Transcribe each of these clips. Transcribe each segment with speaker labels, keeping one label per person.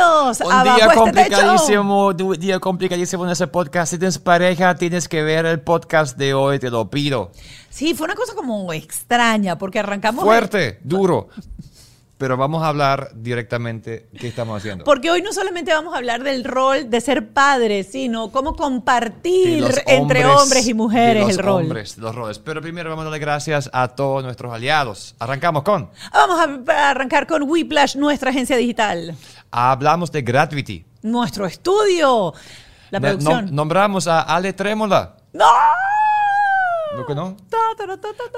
Speaker 1: Bienvenidos
Speaker 2: Un
Speaker 1: a
Speaker 2: día
Speaker 1: Bajo este Techo.
Speaker 2: complicadísimo, un día complicadísimo en ese podcast. Si tienes pareja, tienes que ver el podcast de hoy, te lo pido.
Speaker 1: Sí, fue una cosa como extraña porque arrancamos.
Speaker 2: Fuerte, duro. Pero vamos a hablar directamente qué estamos haciendo.
Speaker 1: Porque hoy no solamente vamos a hablar del rol de ser padre, sino cómo compartir entre hombres y mujeres
Speaker 2: los
Speaker 1: el rol.
Speaker 2: hombres, los roles. Pero primero vamos a darle gracias a todos nuestros aliados. Arrancamos con.
Speaker 1: Vamos a arrancar con Whiplash, nuestra agencia digital.
Speaker 2: Hablamos de Gravity.
Speaker 1: Nuestro estudio. La producción.
Speaker 2: nom- nombramos a Ale Trémola.
Speaker 1: ¡No!
Speaker 2: ¿Lo que no?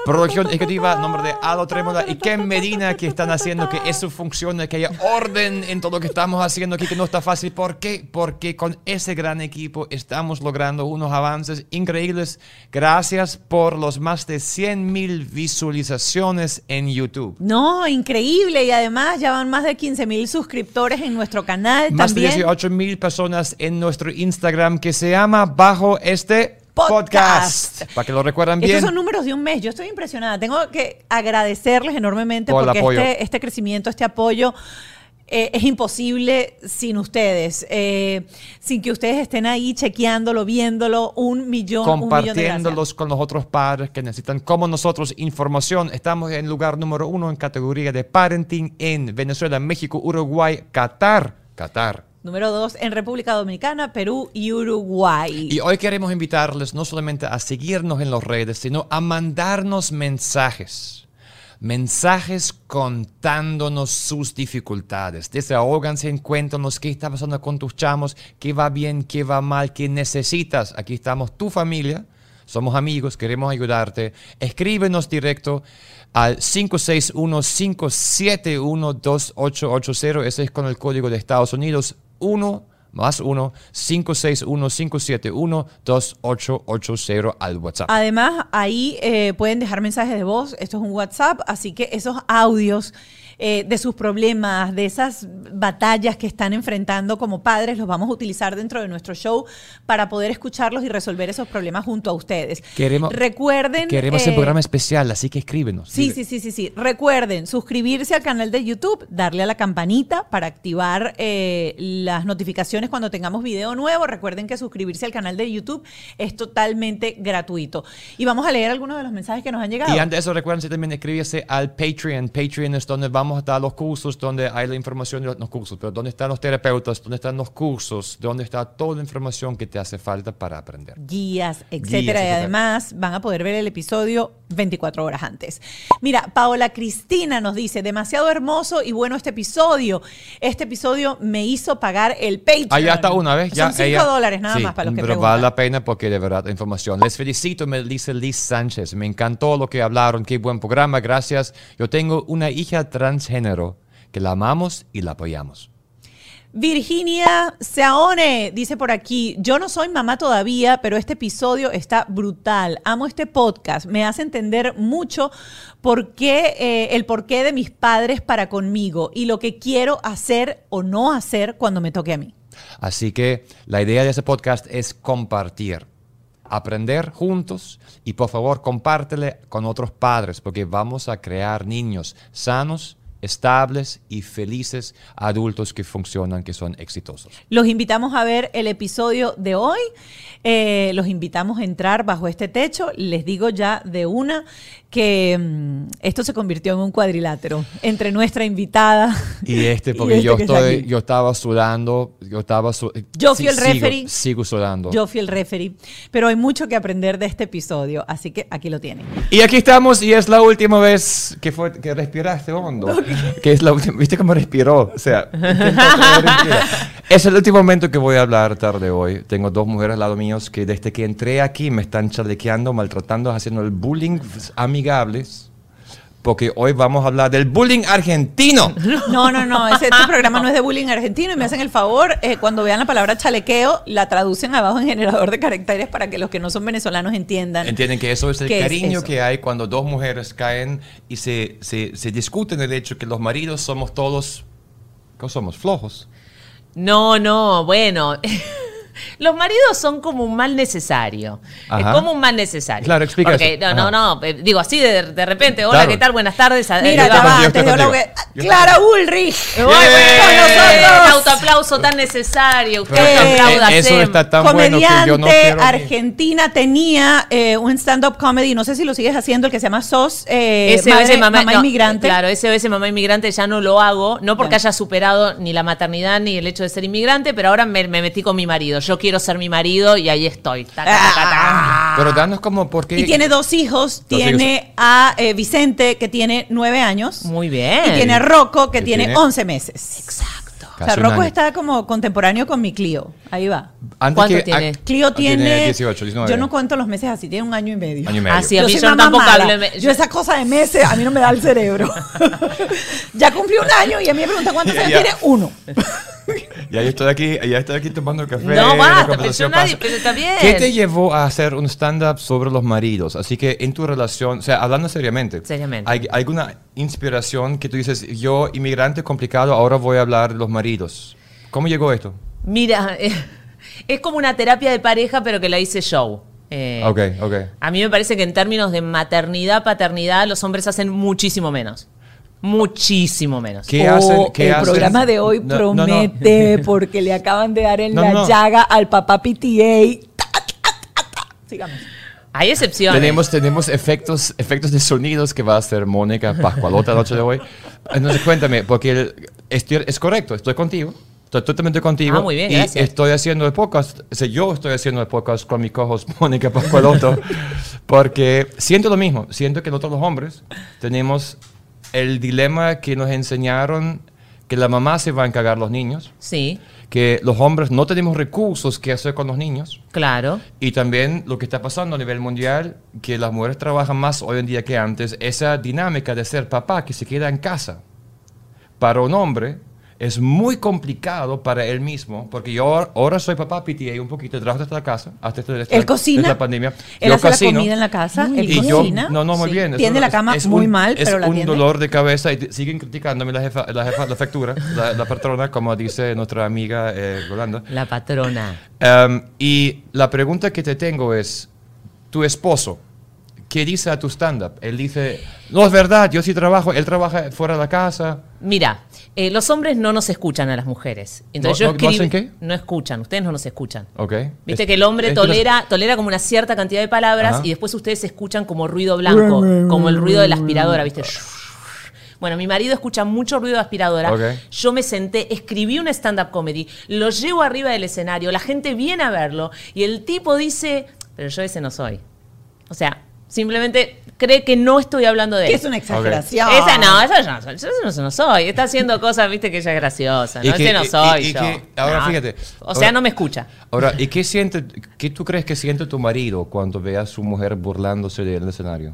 Speaker 2: Producción ejecutiva, nombre de Alo Trémola y Ken Medina, que están haciendo que eso funcione, que haya orden en todo lo que estamos haciendo aquí, que no está fácil. ¿Por qué? Porque con ese gran equipo estamos logrando unos avances increíbles. Gracias por los más de 100 mil visualizaciones en YouTube.
Speaker 1: No, increíble. Y además ya van más de 15 mil suscriptores en nuestro canal.
Speaker 2: Más
Speaker 1: también.
Speaker 2: de 18 mil personas en nuestro Instagram que se llama Bajo este
Speaker 1: Podcast.
Speaker 2: Para que lo recuerdan bien.
Speaker 1: Estos son números de un mes. Yo estoy impresionada. Tengo que agradecerles enormemente
Speaker 2: Por el
Speaker 1: porque
Speaker 2: apoyo.
Speaker 1: este, este crecimiento, este apoyo. eh, es imposible sin ustedes, eh, sin que ustedes estén ahí chequeándolo, viéndolo, un millón, un millón de
Speaker 2: compartiéndolos con los otros padres que necesitan, como nosotros, información. Estamos en lugar número uno en categoría de parenting en Venezuela, México, Uruguay, Qatar. Qatar.
Speaker 1: Número dos, en República Dominicana, Perú y Uruguay.
Speaker 2: Y hoy queremos invitarles no solamente a seguirnos en las redes, sino a mandarnos mensajes. Mensajes contándonos sus dificultades. Desahóganse, cuéntanos qué está pasando con tus chamos, qué va bien, qué va mal, qué necesitas. Aquí estamos, tu familia. Somos amigos, queremos ayudarte. Escríbenos directo al 561-571-2880. Ese es con el código de Estados Unidos 1 más 1 561-571-2880 al WhatsApp.
Speaker 1: Además, ahí eh, pueden dejar mensajes de voz. Esto es un WhatsApp, así que esos audios eh, de sus problemas, de esas batallas que están enfrentando como padres, los vamos a utilizar dentro de nuestro show para poder escucharlos y resolver esos problemas junto a ustedes.
Speaker 2: Queremos,
Speaker 1: Recuerden.
Speaker 2: queremos
Speaker 1: eh,
Speaker 2: un programa especial, así que escríbenos.
Speaker 1: Sí, sí, sí, sí, sí. Recuerden suscribirse al canal de YouTube, darle a la campanita para activar eh, las notificaciones cuando tengamos video nuevo. Recuerden que suscribirse al canal de YouTube es totalmente gratuito. Y vamos a leer algunos de los mensajes que nos han llegado.
Speaker 2: Y antes de eso, recuerden también escribirse al Patreon. Patreon es donde vamos a estar los cursos, donde hay la información de los cursos, pero donde están los terapeutas, donde están los cursos, donde está toda la información que te hace falta para aprender.
Speaker 1: guías, etcétera.
Speaker 2: Guías,
Speaker 1: y además van a poder ver el episodio 24 horas antes. Mira, Paola Cristina nos dice, demasiado hermoso y bueno este episodio. Este episodio me hizo pagar el Patreon.
Speaker 2: Ya está una vez. Ya,
Speaker 1: Son 5
Speaker 2: ella-
Speaker 1: dólares nada
Speaker 2: Sí,
Speaker 1: más para los que
Speaker 2: Pero
Speaker 1: preguntan.
Speaker 2: vale la pena porque de verdad la información. Les felicito, me dice Liz Sánchez. Me encantó lo que hablaron. Qué buen programa. Gracias. Yo tengo una hija transgénero que la amamos y la apoyamos.
Speaker 1: Virginia Seaone dice por aquí, yo no soy mamá todavía, pero este episodio está brutal. Amo este podcast. Me hace entender mucho por qué, eh, el porqué de mis padres para conmigo y lo que quiero hacer o no hacer cuando me toque a mí.
Speaker 2: Así que la idea de ese podcast es compartir, aprender juntos y por favor compártele con otros padres porque vamos a crear niños sanos, estables y felices adultos que funcionan, que son exitosos.
Speaker 1: Los invitamos a ver el episodio de hoy. Eh, los invitamos a entrar bajo este techo. Les digo ya de una que mm, esto se convirtió en un cuadrilátero entre nuestra invitada
Speaker 2: Y este,
Speaker 1: y
Speaker 2: porque
Speaker 1: este
Speaker 2: yo estoy,
Speaker 1: aquí.
Speaker 2: yo estaba sudando, yo estaba su-
Speaker 1: Yo fui el
Speaker 2: sigo-
Speaker 1: referee.
Speaker 2: Sigo, sudando.
Speaker 1: Yo fui el referee, pero hay mucho que aprender de este episodio, así que aquí lo tienen.
Speaker 2: Y aquí estamos y es la última vez que fue que respiraste hondo. Que es la última, ¿viste cómo respiró? O sea. es el último momento que voy a hablar tarde hoy. Tengo dos mujeres al lado míos que desde que entré aquí me están chalequeando, maltratando, haciendo el bullying amigables. Porque hoy vamos a hablar del bullying argentino.
Speaker 1: No, no, no, ese, este programa no es de bullying argentino y me hacen el favor, eh, cuando vean la palabra chalequeo, la traducen abajo en generador de caracteres para que los que no son venezolanos entiendan.
Speaker 2: Entienden que eso es el
Speaker 1: ¿Qué es
Speaker 2: cariño que hay cuando dos mujeres caen y se, se, se discuten el hecho que los maridos somos todos, ¿cómo somos? Flojos.
Speaker 3: No, no, bueno. Los maridos son como un mal necesario.
Speaker 2: Ajá.
Speaker 3: Es como un mal necesario.
Speaker 2: Claro, explica
Speaker 3: Porque,
Speaker 2: eso.
Speaker 3: No, no,
Speaker 2: Ajá.
Speaker 3: no. eh, Digo así de, de repente. Hola,
Speaker 2: Claro.
Speaker 3: ¿qué tal? Buenas tardes.
Speaker 1: Mira, antes de que- Clara Ulrich.
Speaker 3: Muy
Speaker 1: Con
Speaker 3: bien.
Speaker 1: nosotros.
Speaker 3: La aplauso tan necesario. Usted
Speaker 1: eh,
Speaker 3: aplauda
Speaker 2: eso está tan bueno que
Speaker 1: comediante
Speaker 2: yo no quiero ni-
Speaker 1: argentina tenía eh, un stand-up comedy, no sé si lo sigues haciendo, el que se llama SOS, eh,
Speaker 3: SOS
Speaker 1: madre-
Speaker 3: mamá,
Speaker 1: mamá
Speaker 3: no,
Speaker 1: inmigrante.
Speaker 3: Claro, SOS mamá inmigrante ya no lo hago, no porque
Speaker 1: Ya.
Speaker 3: haya superado ni la maternidad ni el hecho de ser inmigrante, pero ahora me, me metí con mi marido. Yo quiero ser mi marido y ahí estoy. Ta, ta, ta, ta, ta.
Speaker 2: Pero danos como por qué.
Speaker 1: Y tiene dos hijos,
Speaker 2: Dos
Speaker 1: tiene a eh, Vicente que tiene nueve años.
Speaker 3: Muy bien.
Speaker 1: Y tiene a Rocco que
Speaker 2: Que
Speaker 1: tiene 11 meses.
Speaker 3: Exacto.
Speaker 1: O sea,
Speaker 2: Casi
Speaker 1: Rocco está como contemporáneo con mi Clio. Ahí va.
Speaker 2: Antes
Speaker 3: ¿Cuánto
Speaker 2: que-
Speaker 3: tiene?
Speaker 2: ah,
Speaker 1: Clio
Speaker 2: ah,
Speaker 1: tiene,
Speaker 2: 18, 19.
Speaker 1: Yo no cuento los meses así, tiene un año y medio.
Speaker 2: Año y medio.
Speaker 3: Ah, sí, a
Speaker 1: Yo
Speaker 3: mí
Speaker 1: soy
Speaker 3: yo
Speaker 1: mamá
Speaker 3: tampoco hablo. me-
Speaker 1: Yo esa cosa de meses, a mí no me da el cerebro. ya cumplí un año y a mí me pregunta cuántos años tiene. Uno.
Speaker 2: Ya estoy aquí, ya estoy aquí tomando café.
Speaker 3: No, basta, pero nadie- pero está bien.
Speaker 2: ¿Qué te llevó a hacer un stand-up sobre los maridos? Así que en tu relación, o sea, hablando seriamente.
Speaker 3: Seriamente.
Speaker 2: ¿Hay alguna inspiración que tú dices, yo, inmigrante complicado, ahora voy a hablar de los maridos? ¿Cómo llegó esto?
Speaker 3: Mira, es como una terapia de pareja, pero que la hice show. Eh,
Speaker 2: ok, ok.
Speaker 3: A mí me parece que en términos de maternidad, paternidad, los hombres hacen muchísimo menos. Muchísimo menos.
Speaker 2: ¿Qué
Speaker 1: Oh,
Speaker 2: hacen? ¿Qué
Speaker 1: el
Speaker 2: hacen?
Speaker 1: programa de hoy
Speaker 2: No, no, no.
Speaker 1: promete porque le acaban de dar en
Speaker 2: No,
Speaker 1: la
Speaker 2: no.
Speaker 1: llaga al papá PTA. Ta, ta, ta, ta. Sigamos.
Speaker 3: Hay excepciones.
Speaker 2: Tenemos, tenemos efectos, efectos de sonidos que va a hacer Mónica Pascualota la noche de hoy. Entonces cuéntame, porque el- estoy- es correcto, estoy contigo. Estoy totalmente contigo.
Speaker 3: Ah, muy bien,
Speaker 2: y
Speaker 3: gracias.
Speaker 2: estoy haciendo el podcast. O sea, yo estoy haciendo el podcast con mi cojos Mónica Pascualotto. porque siento lo mismo. Siento que nosotros los hombres tenemos el dilema que nos enseñaron que la mamá se va a encargar los niños.
Speaker 3: Sí,
Speaker 2: Que los hombres no tenemos recursos que hacer con los niños.
Speaker 3: claro.
Speaker 2: Y también lo que está pasando a nivel mundial, que las mujeres trabajan más hoy en día que antes, esa dinámica de ser papá que se queda en casa. Para un hombre es muy complicado para él mismo, porque yo ahora- ahora soy papá PTA un poquito, trabajo desde la casa, hasta esta, esta-
Speaker 1: Él cocina.
Speaker 2: desde la pandemia.
Speaker 1: Él
Speaker 2: yo
Speaker 1: hace la comida en la casa. Él
Speaker 2: y yo,
Speaker 1: cocina.
Speaker 2: no, no, muy
Speaker 1: Sí.
Speaker 2: bien. eso
Speaker 1: Tiende la
Speaker 2: es-
Speaker 1: cama
Speaker 2: es
Speaker 1: muy
Speaker 2: un-
Speaker 1: mal,
Speaker 2: es
Speaker 1: pero la
Speaker 2: un
Speaker 1: tiende.
Speaker 2: dolor de cabeza y te- siguen criticándome la jefa, la jefa de factura, la, la patrona, como dice nuestra amiga eh, Rolanda.
Speaker 3: La patrona.
Speaker 2: Um, y la pregunta que te tengo es, tu esposo, ¿qué dice a tu stand-up? Él dice, no es verdad, yo sí trabajo, él trabaja fuera de la casa.
Speaker 3: Mira, eh, los hombres no nos escuchan a las mujeres. Entonces
Speaker 2: ¿No-
Speaker 3: yo
Speaker 2: no- no hacen qué?
Speaker 3: No escuchan, ustedes no nos escuchan.
Speaker 2: Ok.
Speaker 3: Viste
Speaker 2: Es-
Speaker 3: que el hombre tolera, tolera como una cierta cantidad de palabras
Speaker 2: Ajá.
Speaker 3: y después ustedes escuchan como ruido blanco, como el ruido de la aspiradora, ¿viste? Bueno, mi marido escucha mucho ruido de aspiradora. Yo me senté, escribí un stand-up comedy, lo llevo arriba del escenario, la gente viene a verlo y el tipo dice, pero yo ese no soy. O sea, simplemente cree que no estoy hablando de
Speaker 1: Que
Speaker 3: él.
Speaker 1: es una exageración.
Speaker 3: Esa no, esa yo no soy. Yo eso no soy. Está haciendo cosas, viste, que ella es graciosa. ¿no?
Speaker 2: que-
Speaker 3: Ese no soy
Speaker 2: y- y
Speaker 3: yo.
Speaker 2: que- ahora
Speaker 3: No.
Speaker 2: fíjate,
Speaker 3: O sea,
Speaker 2: ahora-
Speaker 3: no me escucha.
Speaker 2: Ahora, ¿y qué, siente, qué tú crees que siente tu marido cuando ve a su mujer burlándose de él en el escenario?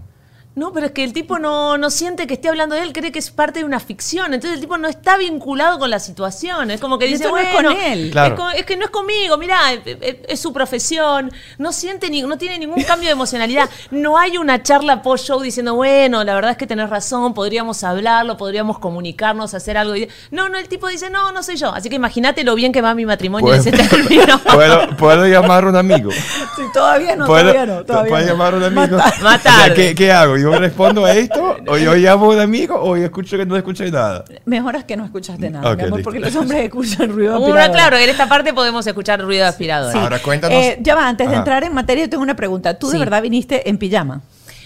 Speaker 3: No, pero es que el tipo no, no siente que esté hablando de él, cree que es parte de una ficción. Entonces el tipo no está vinculado con la situación. Es como que dice,
Speaker 1: eso no es
Speaker 3: bueno,
Speaker 1: con él.
Speaker 2: Claro.
Speaker 3: es, que no es conmigo, mirá, es, es- es su profesión. No siente ni, no tiene ningún cambio de emocionalidad. No hay una charla post-show diciendo, bueno, la verdad es que tenés razón, podríamos hablarlo, podríamos comunicarnos, hacer algo. No, no, el tipo dice, no, no soy yo. Así que imagínate lo bien que va mi matrimonio en ese término.
Speaker 2: ¿Puedo, puedo llamar a un amigo?
Speaker 1: Sí, todavía no,
Speaker 2: ¿Puedo,
Speaker 1: todavía no. Todavía
Speaker 2: ¿puedo
Speaker 1: no.
Speaker 2: llamar a un amigo? O sea, ¿qué, qué hago? ¿Yo respondo a esto? ¿O yo llamo a un amigo? ¿O yo escucho que no escuché nada?
Speaker 1: Mejor es que no escuchaste nada,
Speaker 2: Ok,
Speaker 1: mi amor,
Speaker 2: listo.
Speaker 1: porque los hombres escuchan ruido de
Speaker 3: claro, en esta parte podemos escuchar ruido de aspiradora.
Speaker 1: Sí.
Speaker 2: Ahora cuéntanos.
Speaker 1: Eh, ya va, antes de entrar en materia, yo tengo una pregunta. ¿Tú de verdad viniste en pijama?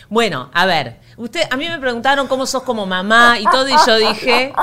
Speaker 3: Bueno, a ver, usted, a mí me preguntaron cómo sos como mamá y todo, y yo dije,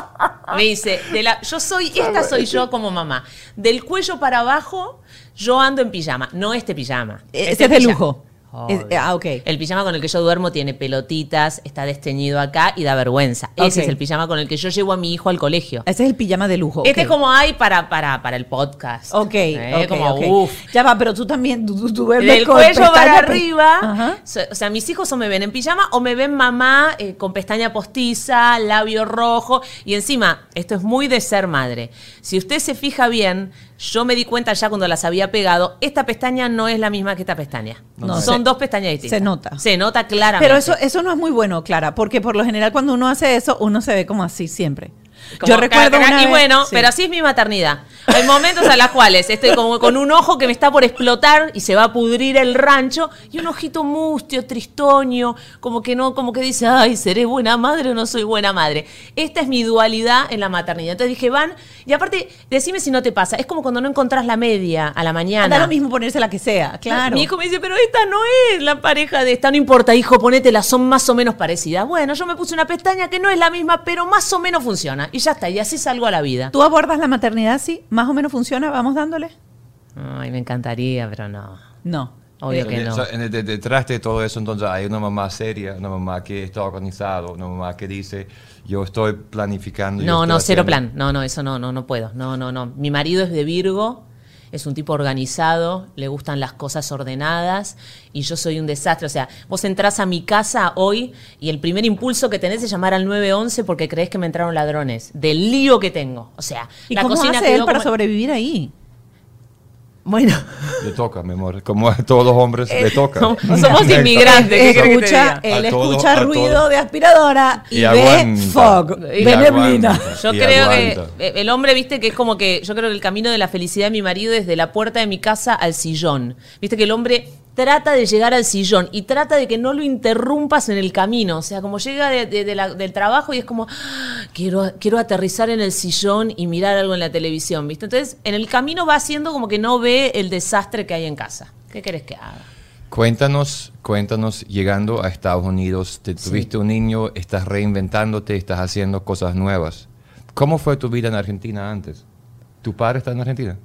Speaker 3: me dice, de la, yo soy, esta soy yo como mamá. Del cuello para abajo, yo ando en pijama, no este pijama.
Speaker 1: Ese
Speaker 3: Este
Speaker 1: es de
Speaker 3: pijama.
Speaker 1: lujo. Es- ah, ok.
Speaker 3: El pijama con el que yo duermo tiene pelotitas, está desteñido acá y da vergüenza. Ese es el pijama con el que yo llevo a mi hijo al colegio.
Speaker 1: Ese es el pijama de lujo.
Speaker 3: Este es como hay para, para, para el podcast.
Speaker 1: Ok,
Speaker 3: Eh,
Speaker 1: ok,
Speaker 3: como,
Speaker 1: ok.
Speaker 3: uf.
Speaker 1: Ya va, pero tú también, tú, tú- duermes
Speaker 3: Del
Speaker 1: con
Speaker 3: cuello para arriba.
Speaker 1: Ajá.
Speaker 3: O sea, mis hijos o me ven en pijama o me ven mamá eh, con pestaña postiza, labio rojo. Y encima, esto es muy de ser madre. Si usted se fija bien, yo me di cuenta ya cuando las había pegado, esta pestaña no es la misma que esta pestaña.
Speaker 1: No,
Speaker 3: Son
Speaker 1: se-
Speaker 3: dos pestañas distintas.
Speaker 1: se nota.
Speaker 3: Se nota claramente.
Speaker 1: Pero eso, eso no es muy bueno, Clara, porque por lo general cuando uno hace eso, uno se ve como así siempre.
Speaker 3: Como
Speaker 1: Yo recuerdo una
Speaker 3: Y
Speaker 1: vez-
Speaker 3: bueno,
Speaker 1: sí.
Speaker 3: pero así es mi maternidad. Hay momentos a los cuales estoy como con un ojo que me está por explotar y se va a pudrir el rancho y un ojito mustio, tristoño, como que no, como que dice, ay, ¿seré buena madre o no soy buena madre? Esta es mi dualidad en la maternidad. Entonces dije, van, y aparte, decime si no te pasa, es como cuando no encontrás la media a la mañana.
Speaker 1: Da lo mismo ponerse la que sea, claro.
Speaker 3: Mi hijo me dice, pero esta no es la pareja de esta. No importa, hijo, ponétela, son más o menos parecidas. Bueno, yo me puse una pestaña que no es la misma, pero más o menos funciona. Y ya está, y así salgo a la vida.
Speaker 1: ¿Tú abordas la maternidad así? ¿Más o menos funciona? ¿Vamos dándole?
Speaker 3: Ay, me encantaría, pero no.
Speaker 1: No.
Speaker 3: Obvio que no.
Speaker 2: Detrás de todo eso, entonces hay una mamá seria, una mamá que está organizada, una mamá que dice, yo estoy planificando. yo
Speaker 3: No,
Speaker 2: estoy
Speaker 3: no, cero
Speaker 2: haciendo".
Speaker 3: plan. No, no, eso no, no, no puedo. No, no, no. Mi marido es de Virgo, es un tipo organizado, le gustan las cosas ordenadas y yo soy un desastre. O sea, vos entrás a mi casa hoy y el primer impulso que tenés es llamar al 911 porque crees que me entraron ladrones. Del lío que tengo. O sea,
Speaker 1: ¿Y
Speaker 3: la
Speaker 1: cómo
Speaker 3: cocina
Speaker 1: hace él para
Speaker 3: como-
Speaker 1: sobrevivir ahí?
Speaker 3: Bueno,
Speaker 2: Le toca, mi amor. Como a todos los hombres, le toca.
Speaker 3: somos- inmigrantes. ¿qué querés que te
Speaker 1: escucha,
Speaker 3: diga?
Speaker 1: él
Speaker 2: todo-
Speaker 1: escucha ruido
Speaker 2: todo.
Speaker 1: de aspiradora y,
Speaker 2: Y
Speaker 1: ve
Speaker 2: aguanta.
Speaker 1: fog,
Speaker 2: Y
Speaker 1: ve neblina.
Speaker 2: aguanta.
Speaker 3: Yo
Speaker 2: Y
Speaker 3: creo
Speaker 2: aguanta.
Speaker 3: que eh, el hombre, viste, que es como que yo creo que el camino de la felicidad de mi marido es de la puerta de mi casa al sillón. Viste que el hombre trata de llegar al sillón y trata de que no lo interrumpas en el camino. O sea, como llega de- de- de la- del trabajo y es como, "Ah, quiero, quiero aterrizar en el sillón y mirar algo en la televisión, ¿viste? Entonces, en el camino va haciendo como que no ve el desastre que hay en casa. ¿Qué querés que haga?
Speaker 2: Cuéntanos, cuéntanos, llegando a Estados Unidos, te tuviste un niño, estás reinventándote, estás haciendo cosas nuevas. ¿Cómo fue tu vida en Argentina antes? ¿Tu padre está en Argentina?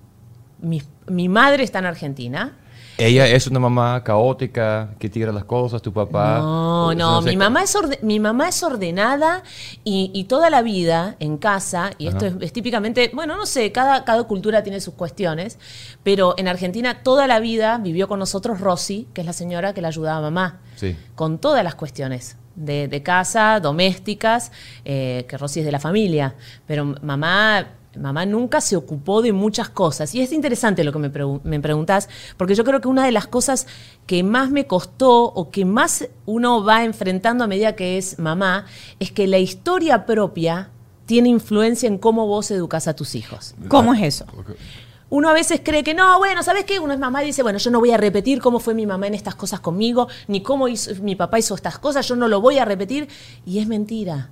Speaker 3: Mi, mi madre está en Argentina.
Speaker 2: Ella es una mamá caótica que tira las cosas, tu papá.
Speaker 3: No, no,
Speaker 2: sé
Speaker 3: mi mamá, es orde- mi mamá es ordenada y, y toda la vida en casa, y esto es, típicamente, bueno, no sé, cada, cada cultura tiene sus cuestiones, pero en Argentina toda la vida vivió con nosotros Rosy, que es la señora que la ayudaba a mamá,
Speaker 2: Sí.
Speaker 3: con todas las cuestiones. De, de casa, domésticas, eh, que Rosy es de la familia, pero mamá Mamá nunca se ocupó de muchas cosas. Y es interesante lo que me, pregu- me preguntás, porque yo creo que una de las cosas que más me costó o que más uno va enfrentando a medida que es mamá, es que la historia propia tiene influencia en cómo vos educas a tus hijos.
Speaker 1: ¿Cómo es eso?
Speaker 3: Uno a veces cree que no, bueno, ¿sabes qué? Uno es mamá y dice, bueno, yo no voy a repetir cómo fue mi mamá en estas cosas conmigo, ni cómo hizo, mi papá hizo estas cosas, yo no lo voy a repetir. Y es mentira.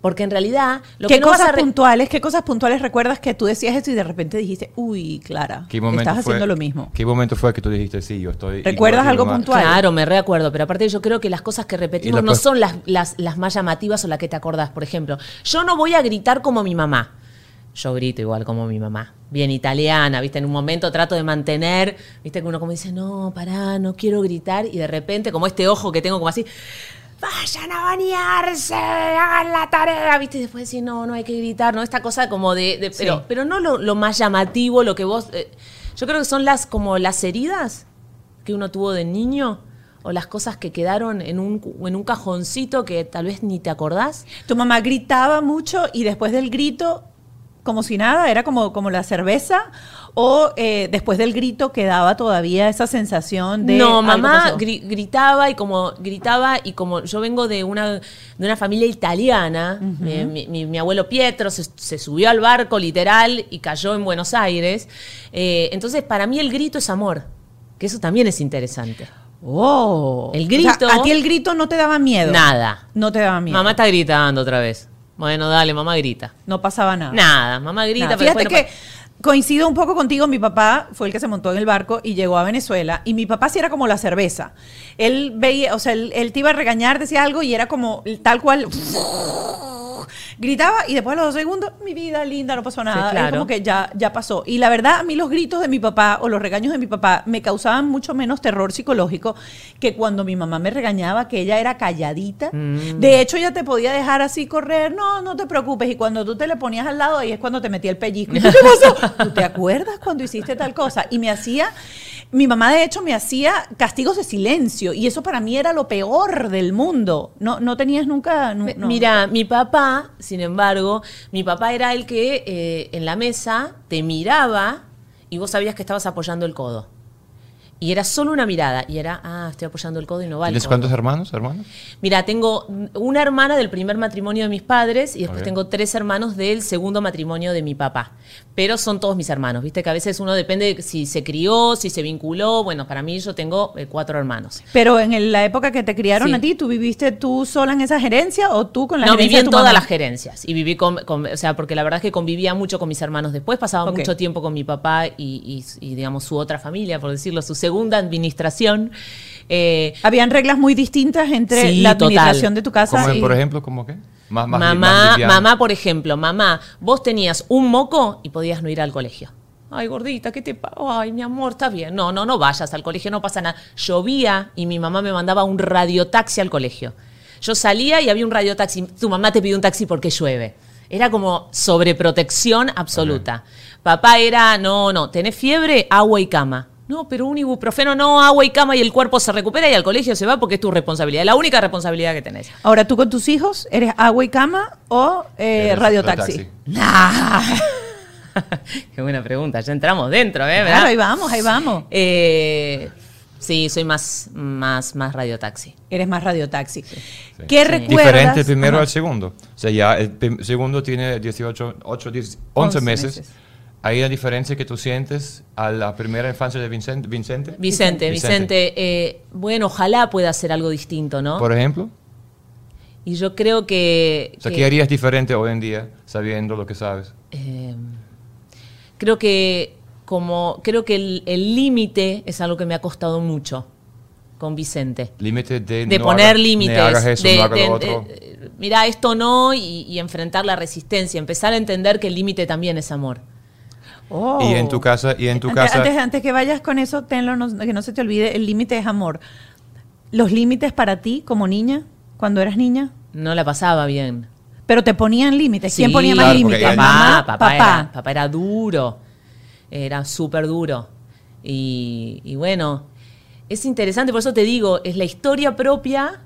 Speaker 3: Porque en realidad, lo
Speaker 1: ¿Qué
Speaker 3: que no vas
Speaker 1: cosas
Speaker 3: a
Speaker 1: puntuales, qué cosas puntuales recuerdas que tú decías esto y de repente dijiste, uy, Clara,
Speaker 2: ¿Qué momento
Speaker 1: estás
Speaker 2: fue-
Speaker 1: haciendo lo mismo?
Speaker 2: ¿Qué momento fue que tú dijiste, sí, yo estoy...
Speaker 1: ¿Recuerdas algo
Speaker 2: mamá"?
Speaker 1: puntual?
Speaker 3: Claro, me reacuerdo, pero aparte yo creo que las cosas que repetimos no son las, las, las más llamativas o las que te acordás. Por ejemplo, yo no voy a gritar como mi mamá. Yo grito igual como mi mamá. Bien italiana, ¿viste? En un momento trato de mantener, ¿viste? Que uno como dice, no, pará, no quiero gritar. Y de repente, como este ojo que tengo como así, vayan a bañarse, hagan la tarea, ¿viste? Y después decir, no, no hay que gritar, ¿no? Esta cosa como de... de- pero,
Speaker 1: Sí.
Speaker 3: pero no lo, lo más llamativo, lo que vos... eh, yo creo que son las como las heridas que uno tuvo de niño o las cosas que quedaron en un, en un cajoncito que tal vez ni te acordás.
Speaker 1: Tu mamá gritaba mucho y después del grito, como si nada, era como, como la cerveza, o eh, después del grito quedaba todavía esa sensación de...
Speaker 3: no, mamá gri- gritaba y como gritaba y como yo vengo de una, de una familia italiana, eh, mi, mi- mi abuelo Pietro se, se subió al barco literal y cayó en Buenos Aires. Eh, entonces para mí el grito es amor, que eso también es interesante.
Speaker 1: Oh.
Speaker 3: El
Speaker 1: O sea,
Speaker 3: grito-
Speaker 1: a ti el grito no te daba miedo.
Speaker 3: Nada.
Speaker 1: No te daba miedo.
Speaker 3: Mamá está gritando otra vez. Bueno, dale, mamá grita.
Speaker 1: No pasaba nada.
Speaker 3: Nada, mamá grita,
Speaker 1: Nada.
Speaker 3: pero
Speaker 1: Fíjate
Speaker 3: no
Speaker 1: que coincido un poco contigo. Mi papá fue el que se montó en el barco y llegó a Venezuela. Y mi papá sí era como la cerveza. Él veía, o sea, él, él te iba a regañar, decía algo y era como tal cual. Gritaba y después a los dos segundos, mi vida linda, no pasó nada.
Speaker 3: Sí,
Speaker 1: Es
Speaker 3: claro.
Speaker 1: como que ya, ya pasó. Y la verdad, a mí los gritos de mi papá o los regaños de mi papá me causaban mucho menos terror psicológico que cuando mi mamá me regañaba, que ella era calladita.
Speaker 3: Mm.
Speaker 1: De hecho, ella te podía dejar así correr, no, no te preocupes. Y cuando tú te le ponías al lado, ahí es cuando te metía el pellizco. ¿Y tú, ¿Qué pasó? ¿Tú te acuerdas cuando hiciste tal cosa? Y me hacía, mi mamá de hecho me hacía castigos de silencio. Y eso para mí era lo peor del mundo. No, no tenías nunca... nu- no.
Speaker 3: Mira, mi papá, sin embargo, mi papá era el que eh, en la mesa te miraba y vos sabías que estabas apoyando el codo. Y era solo una mirada. Y era, ah, estoy apoyando el codo y no va el
Speaker 2: ¿Tienes cuántos hermanos, hermanos?
Speaker 3: Mira, tengo una hermana del primer matrimonio de mis padres y después tengo tres hermanos del segundo matrimonio de mi papá. Pero son todos mis hermanos, viste que a veces uno depende de si se crió, si se vinculó. Bueno, para mí yo tengo eh, cuatro hermanos.
Speaker 1: Pero en el- la época que te criaron
Speaker 3: Sí.
Speaker 1: a ti, ¿tú viviste tú sola en esa gerencia o tú con la
Speaker 3: no,
Speaker 1: gerencia
Speaker 3: viví
Speaker 1: de
Speaker 3: en
Speaker 1: tu
Speaker 3: todas
Speaker 1: mamá?
Speaker 3: las gerencias. Y viví con, con- O sea, porque la verdad es que convivía mucho con mis hermanos después. Pasaba mucho tiempo con mi papá y, y- y, digamos, su otra familia, por decirlo, su segunda administración. Eh,
Speaker 1: Habían reglas muy distintas entre
Speaker 3: Sí,
Speaker 1: la
Speaker 3: total.
Speaker 1: administración de tu casa
Speaker 2: Como,
Speaker 1: y...
Speaker 2: Por ejemplo, ¿cómo qué? Más, más,
Speaker 3: mamá,
Speaker 2: más
Speaker 3: mamá, por ejemplo, mamá, vos tenías un moco y podías no ir al colegio. Ay, gordita, ¿qué te pasa? Ay, mi amor, está bien. No, no, no vayas al colegio, no pasa nada. Llovía y mi mamá me mandaba un radiotaxi al colegio. Yo salía y había un radiotaxi. Tu mamá te pidió un taxi porque llueve. Era como sobreprotección absoluta. Papá era, no, no, tenés fiebre, agua y cama. No, pero un ibuprofeno, no, agua y cama y el cuerpo se recupera y al colegio se va porque es tu responsabilidad. La única responsabilidad que tenés.
Speaker 1: Ahora, ¿tú con tus hijos eres agua y cama o eh, radiotaxi? Nah.
Speaker 3: Qué buena pregunta, ya entramos dentro, ¿eh?
Speaker 1: Claro,
Speaker 3: ¿Verdad?
Speaker 1: ahí vamos, ahí vamos.
Speaker 3: Eh, sí, soy más, más, más radiotaxi.
Speaker 1: Eres más radiotaxi. ¿Qué
Speaker 3: Sí.
Speaker 1: recuerdas?
Speaker 2: Diferente el primero
Speaker 1: Ajá.
Speaker 2: al segundo. O sea, ya el segundo tiene 18, 8, 10, 11,
Speaker 1: 11
Speaker 2: meses.
Speaker 1: meses.
Speaker 2: ¿Hay una diferencia que tú sientes a la primera infancia de Vincent- Vicente?
Speaker 3: Vicente,
Speaker 2: Vicente.
Speaker 3: Vicente, eh, bueno, ojalá pueda hacer algo distinto, ¿no?
Speaker 2: Por ejemplo.
Speaker 3: y yo creo que...
Speaker 2: O sea,
Speaker 3: que-
Speaker 2: ¿qué harías diferente hoy en día sabiendo lo que sabes?
Speaker 3: eh, creo que como creo que el límite es algo que me ha costado mucho con Vicente.
Speaker 2: Límite de,
Speaker 3: de
Speaker 2: no
Speaker 3: poner límites. De-
Speaker 2: no
Speaker 3: de- de- mira, esto no, y, y enfrentar la resistencia, empezar a entender que el límite también es amor.
Speaker 1: Oh.
Speaker 2: Y en tu casa, y en tu
Speaker 1: antes,
Speaker 2: casa.
Speaker 1: antes, antes que vayas con eso, tenlo, no- que no se te olvide, el límite es amor. ¿Los límites para ti como niña, cuando eras niña?
Speaker 3: No la pasaba bien.
Speaker 1: Pero te ponían límites. ¿Quién ponía más
Speaker 2: Claro,
Speaker 1: límites?
Speaker 3: Papá,
Speaker 1: ¿Mamá?
Speaker 3: papá,
Speaker 1: papá.
Speaker 3: Era, papá era duro, era súper duro. Y, y bueno, es interesante, por eso te digo, es la historia propia.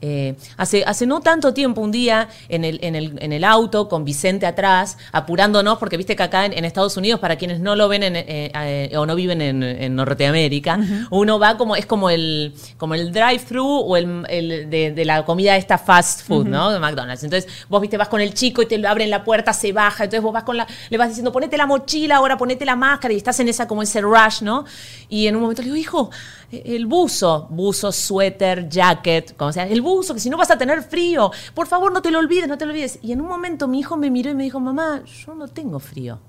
Speaker 3: Eh, hace, hace no tanto tiempo, un día en el, en, el, en el auto con Vicente atrás, apurándonos, porque viste que acá en, en Estados Unidos, para quienes no lo ven en, eh, eh, o no viven en, en Norteamérica, uno va como, es como el, como el drive-thru o el, el de, de la comida esta fast food, ¿no? De McDonald's. Entonces, vos viste, vas con el chico y te abren la puerta, se baja, entonces vos vas con la, le vas diciendo, ponete la mochila, ahora ponete la máscara, y estás en esa como ese rush, ¿no? Y en un momento le digo, hijo, el buzo, buzo, suéter, jacket, como sea, el que si no vas a tener frío, por favor no te lo olvides, no te lo olvides. Y en un momento mi hijo me miró y me dijo, mamá, yo no tengo frío.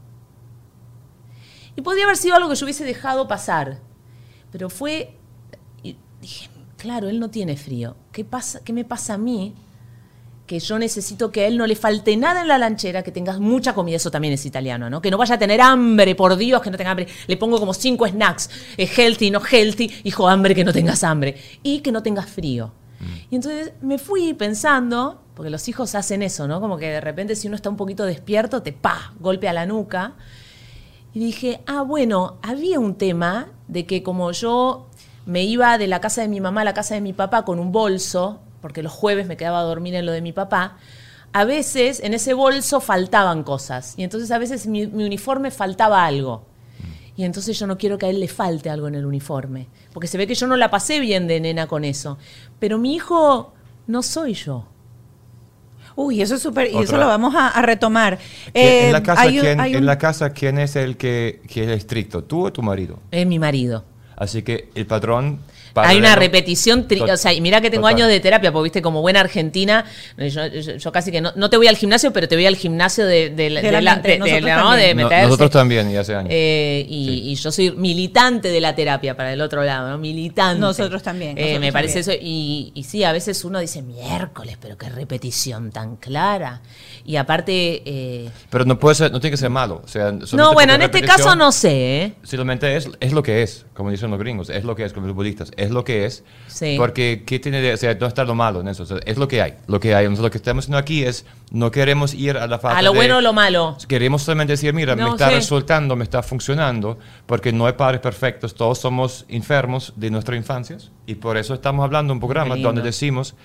Speaker 3: Y podría haber sido algo que yo hubiese dejado pasar, pero fue, dije, claro, él no tiene frío. ¿Qué, pasa, ¿Qué me pasa a mí? que yo necesito que a él no le falte nada en la lanchera, que tengas mucha comida, eso también es italiano, ¿no? Que no vaya a tener hambre, por Dios, que no tenga hambre. Le pongo como cinco snacks, eh, healthy, no healthy, hijo, hambre, que no tengas hambre. Y que no tengas frío. Y entonces me fui pensando, porque los hijos hacen eso, ¿no? Como que de repente si uno está un poquito despierto, te pa, golpe a la nuca. Y dije, ah, bueno, había un tema de que como yo me iba de la casa de mi mamá a la casa de mi papá con un bolso, porque los jueves me quedaba a dormir en lo de mi papá, a veces en ese bolso faltaban cosas. Y entonces a veces mi, mi uniforme faltaba algo. Y entonces yo no quiero que a él le falte algo en el uniforme. Porque se ve que yo no la pasé bien de nena con eso. Pero mi hijo no soy yo.
Speaker 1: Uy, eso es súper, y eso lo vamos a, a retomar.
Speaker 2: ¿Quién-
Speaker 1: Eh,
Speaker 2: en la casa,
Speaker 1: hay un-
Speaker 2: ¿quién,
Speaker 1: hay
Speaker 2: en la casa, ¿quién es el que, que es estricto? ¿Tú o tu marido?
Speaker 3: Es mi marido.
Speaker 2: Así que el patrón...
Speaker 3: Hay una repetición, tri- o sea, y mira que tengo
Speaker 2: total.
Speaker 3: años de terapia, porque viste, como buena argentina, yo, yo- yo casi que no, no te voy al gimnasio, pero te voy al gimnasio de, de, la-
Speaker 1: De
Speaker 3: de
Speaker 1: la nosotros
Speaker 3: ¿no?
Speaker 2: nosotros también, y hace años.
Speaker 3: Eh, y,
Speaker 2: Sí.
Speaker 3: y yo soy militante de la terapia para el otro lado, ¿no? Militante.
Speaker 1: Nosotros también,
Speaker 3: Eh,
Speaker 1: nosotros
Speaker 3: me parece
Speaker 1: también.
Speaker 3: eso. Y, y sí, a veces uno dice miércoles, pero qué repetición tan clara. Y aparte. eh,
Speaker 2: Pero no puede ser, no tiene que ser malo. O sea,
Speaker 3: no, bueno, en este caso no sé, ¿eh?
Speaker 2: Simplemente es, es lo que es, como dicen los gringos, es lo que es, como los budistas, es lo que es.
Speaker 3: Sí.
Speaker 2: Porque, ¿qué tiene de, o sea, no está lo malo en eso? O sea, es lo que hay, lo que hay. Entonces, lo que estamos haciendo aquí es, no queremos ir a la falta
Speaker 3: A lo
Speaker 2: de-
Speaker 3: bueno o lo malo.
Speaker 2: Queremos solamente decir, mira, me
Speaker 3: No,
Speaker 2: está
Speaker 3: sí.
Speaker 2: resultando, me está funcionando, porque no hay padres perfectos, todos somos enfermos de nuestras infancias, y por eso estamos hablando de un programa donde decimos,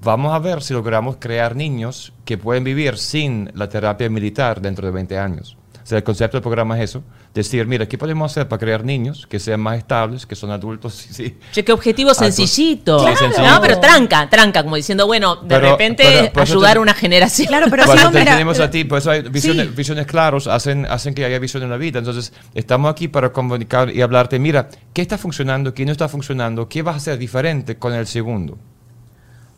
Speaker 2: vamos a ver si logramos crear niños que pueden vivir sin la terapia militar dentro de 20 años. O sea, el concepto del programa es eso, decir, mira, ¿qué podemos hacer para crear niños que sean más estables, que son adultos? Sí, sí.
Speaker 3: Che, qué objetivo sencillito.
Speaker 2: Claro. sencillo.
Speaker 3: No, pero tranca, tranca, como diciendo, bueno, de
Speaker 2: Pero-
Speaker 3: repente
Speaker 2: pero- por
Speaker 3: ayudar a una generación.
Speaker 1: Claro, pero
Speaker 2: Cuando
Speaker 1: si no,
Speaker 2: te
Speaker 1: mira,
Speaker 2: tenemos a ti, por eso hay visiones,
Speaker 1: Sí.
Speaker 2: visiones claros, hacen, hacen que haya visión en la vida. Entonces, estamos aquí para comunicar y hablarte, mira, ¿qué está funcionando, qué no está funcionando, qué vas a hacer diferente con el segundo?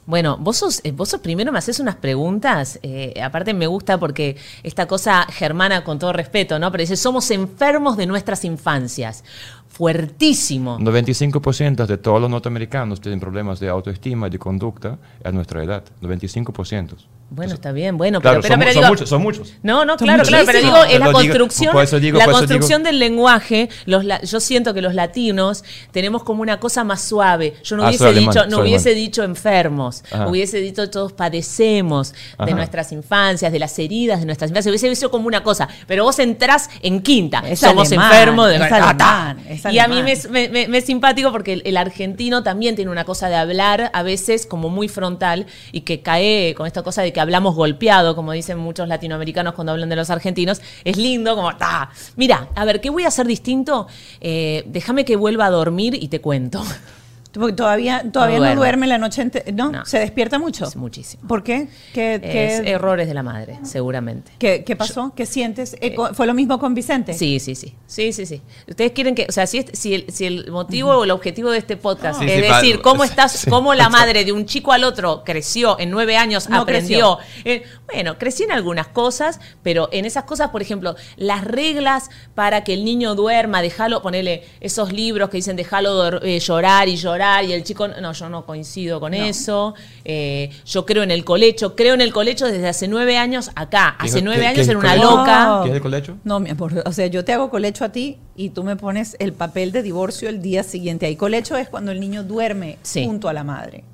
Speaker 3: Bueno, vos sos, eh, vos primero me haces unas preguntas, eh, aparte me gusta porque esta cosa germana con todo respeto, ¿no? Pero dice, somos enfermos de nuestras infancias. Fuertísimo.
Speaker 2: 95% de todos los norteamericanos tienen problemas de autoestima y de conducta a nuestra edad. 95%.
Speaker 3: Bueno, está bien, bueno,
Speaker 2: Claro,
Speaker 3: pero, pero,
Speaker 2: son,
Speaker 3: pero
Speaker 2: son
Speaker 3: digo-
Speaker 2: muchos, son muchos.
Speaker 3: No, no, claro, claro, pero digo, es la
Speaker 2: digo-
Speaker 3: construcción,
Speaker 2: por eso digo-
Speaker 3: la construcción del lenguaje, los, la- yo siento que los latinos tenemos como una cosa más suave. Yo no
Speaker 2: Ah,
Speaker 3: hubiese
Speaker 2: alemán,
Speaker 3: dicho, no hubiese
Speaker 2: alemán.
Speaker 3: dicho enfermos,
Speaker 2: Ajá.
Speaker 3: hubiese dicho todos padecemos de nuestras infancias, de las heridas de nuestras infancias, hubiese visto como una cosa, pero vos entrás en quinta,
Speaker 1: Es
Speaker 3: somos
Speaker 1: alemán,
Speaker 3: enfermos de
Speaker 1: alemán,
Speaker 3: Y a mí me- me- me es simpático porque el, el argentino también tiene una cosa de hablar a veces como muy frontal y que cae con esta cosa de que hablamos golpeado, como dicen muchos latinoamericanos cuando hablan de los argentinos. Es lindo, como, ¡ta! Mira, a ver, ¿qué voy a hacer distinto? Eh, déjame que vuelva a dormir y te cuento.
Speaker 1: Porque todavía, todavía no,
Speaker 3: duerme.
Speaker 1: duerme la noche entera. ¿No?
Speaker 3: No.
Speaker 1: ¿Se despierta mucho?
Speaker 3: Es muchísimo.
Speaker 1: ¿Por qué? ¿Qué,
Speaker 3: Es
Speaker 1: qué-
Speaker 3: errores de la madre, seguramente.
Speaker 1: qué- qué pasó? ¿Qué sientes? Eh, co- ¿Fue lo mismo con Vicente?
Speaker 3: Sí, sí, sí. Sí, sí, sí. Ustedes quieren que, o sea, si, es- si, el, si el motivo o el objetivo de este podcast
Speaker 2: Sí,
Speaker 3: es
Speaker 2: sí,
Speaker 3: decir, cómo estás,
Speaker 2: sí.
Speaker 3: cómo la madre de un chico al otro creció en nueve años,
Speaker 1: No
Speaker 3: aprendió. Eh, bueno, crecí en algunas cosas, pero en esas cosas, por ejemplo, las reglas para que el niño duerma, déjalo, ponele esos libros que dicen déjalo eh, llorar y llorar, y el chico, no, yo no coincido con eso. Eh, yo creo en el colecho, creo en el colecho desde hace nueve años acá.
Speaker 2: ¿Qué-
Speaker 3: Hace nueve
Speaker 2: qué-
Speaker 3: años
Speaker 2: qué
Speaker 3: era una
Speaker 2: colecho?
Speaker 3: loca.
Speaker 2: ¿Qué es el colecho?
Speaker 1: No, mi amor. O sea, yo te hago colecho a ti y tú me pones el papel de divorcio el día siguiente. Ahí colecho es cuando el niño duerme
Speaker 3: Sí.
Speaker 1: junto a la madre.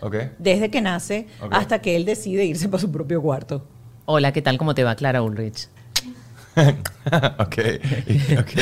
Speaker 2: Ok.
Speaker 1: Desde que nace hasta que él decide irse para su propio cuarto.
Speaker 3: Hola, ¿qué tal? ¿Cómo te va, Clara Ulrich?
Speaker 2: ok. ok.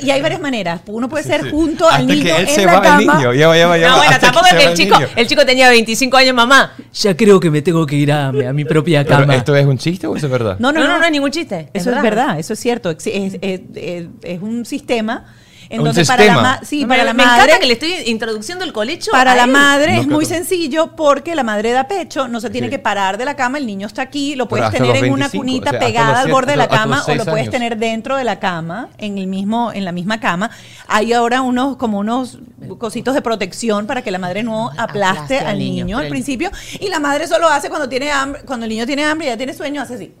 Speaker 1: y hay varias maneras. Uno puede ser
Speaker 2: sí.
Speaker 1: junto al niño
Speaker 2: que él
Speaker 1: en
Speaker 2: se
Speaker 1: la
Speaker 2: va,
Speaker 1: cama.
Speaker 2: niño. Ya va, ya va, ya
Speaker 3: No,
Speaker 2: va,
Speaker 3: bueno,
Speaker 2: hasta
Speaker 3: tampoco
Speaker 2: que
Speaker 3: el chico,
Speaker 2: niño.
Speaker 3: el chico tenía 25 años, mamá. Ya creo que me tengo que ir a, a mi propia
Speaker 2: Pero,
Speaker 3: cama.
Speaker 2: ¿Esto es un chiste o eso es verdad?
Speaker 1: No, no,
Speaker 3: no,
Speaker 1: no,
Speaker 3: no, no es ningún chiste.
Speaker 1: Eso es verdad, eso es cierto. Ex- Es, es- es- es un sistema en
Speaker 2: Un
Speaker 1: donde para la, ma- sí,
Speaker 3: No,
Speaker 1: para
Speaker 3: me,
Speaker 1: la
Speaker 3: me
Speaker 1: madre,
Speaker 3: encanta que le estoy introduciendo el colecho.
Speaker 1: para
Speaker 3: a
Speaker 1: la
Speaker 3: él.
Speaker 1: madre
Speaker 2: No,
Speaker 1: es muy
Speaker 2: claro.
Speaker 1: sencillo porque la madre da pecho, no se tiene
Speaker 2: Sí.
Speaker 1: que parar de la cama, el niño está aquí, lo puedes tener en una
Speaker 2: 25,
Speaker 1: cunita
Speaker 2: o sea, hasta
Speaker 1: pegada
Speaker 2: los
Speaker 1: al
Speaker 2: siete-
Speaker 1: borde de la cama o lo puedes
Speaker 2: años.
Speaker 1: tener dentro de la cama, en el mismo en la misma cama. Hay ahora unos como unos cositos de protección para que la madre no aplaste,
Speaker 3: Aplaste
Speaker 1: al niño,
Speaker 3: niño,
Speaker 1: al principio y la madre solo hace cuando tiene hambre, cuando el niño tiene hambre y ya tiene sueño, hace así.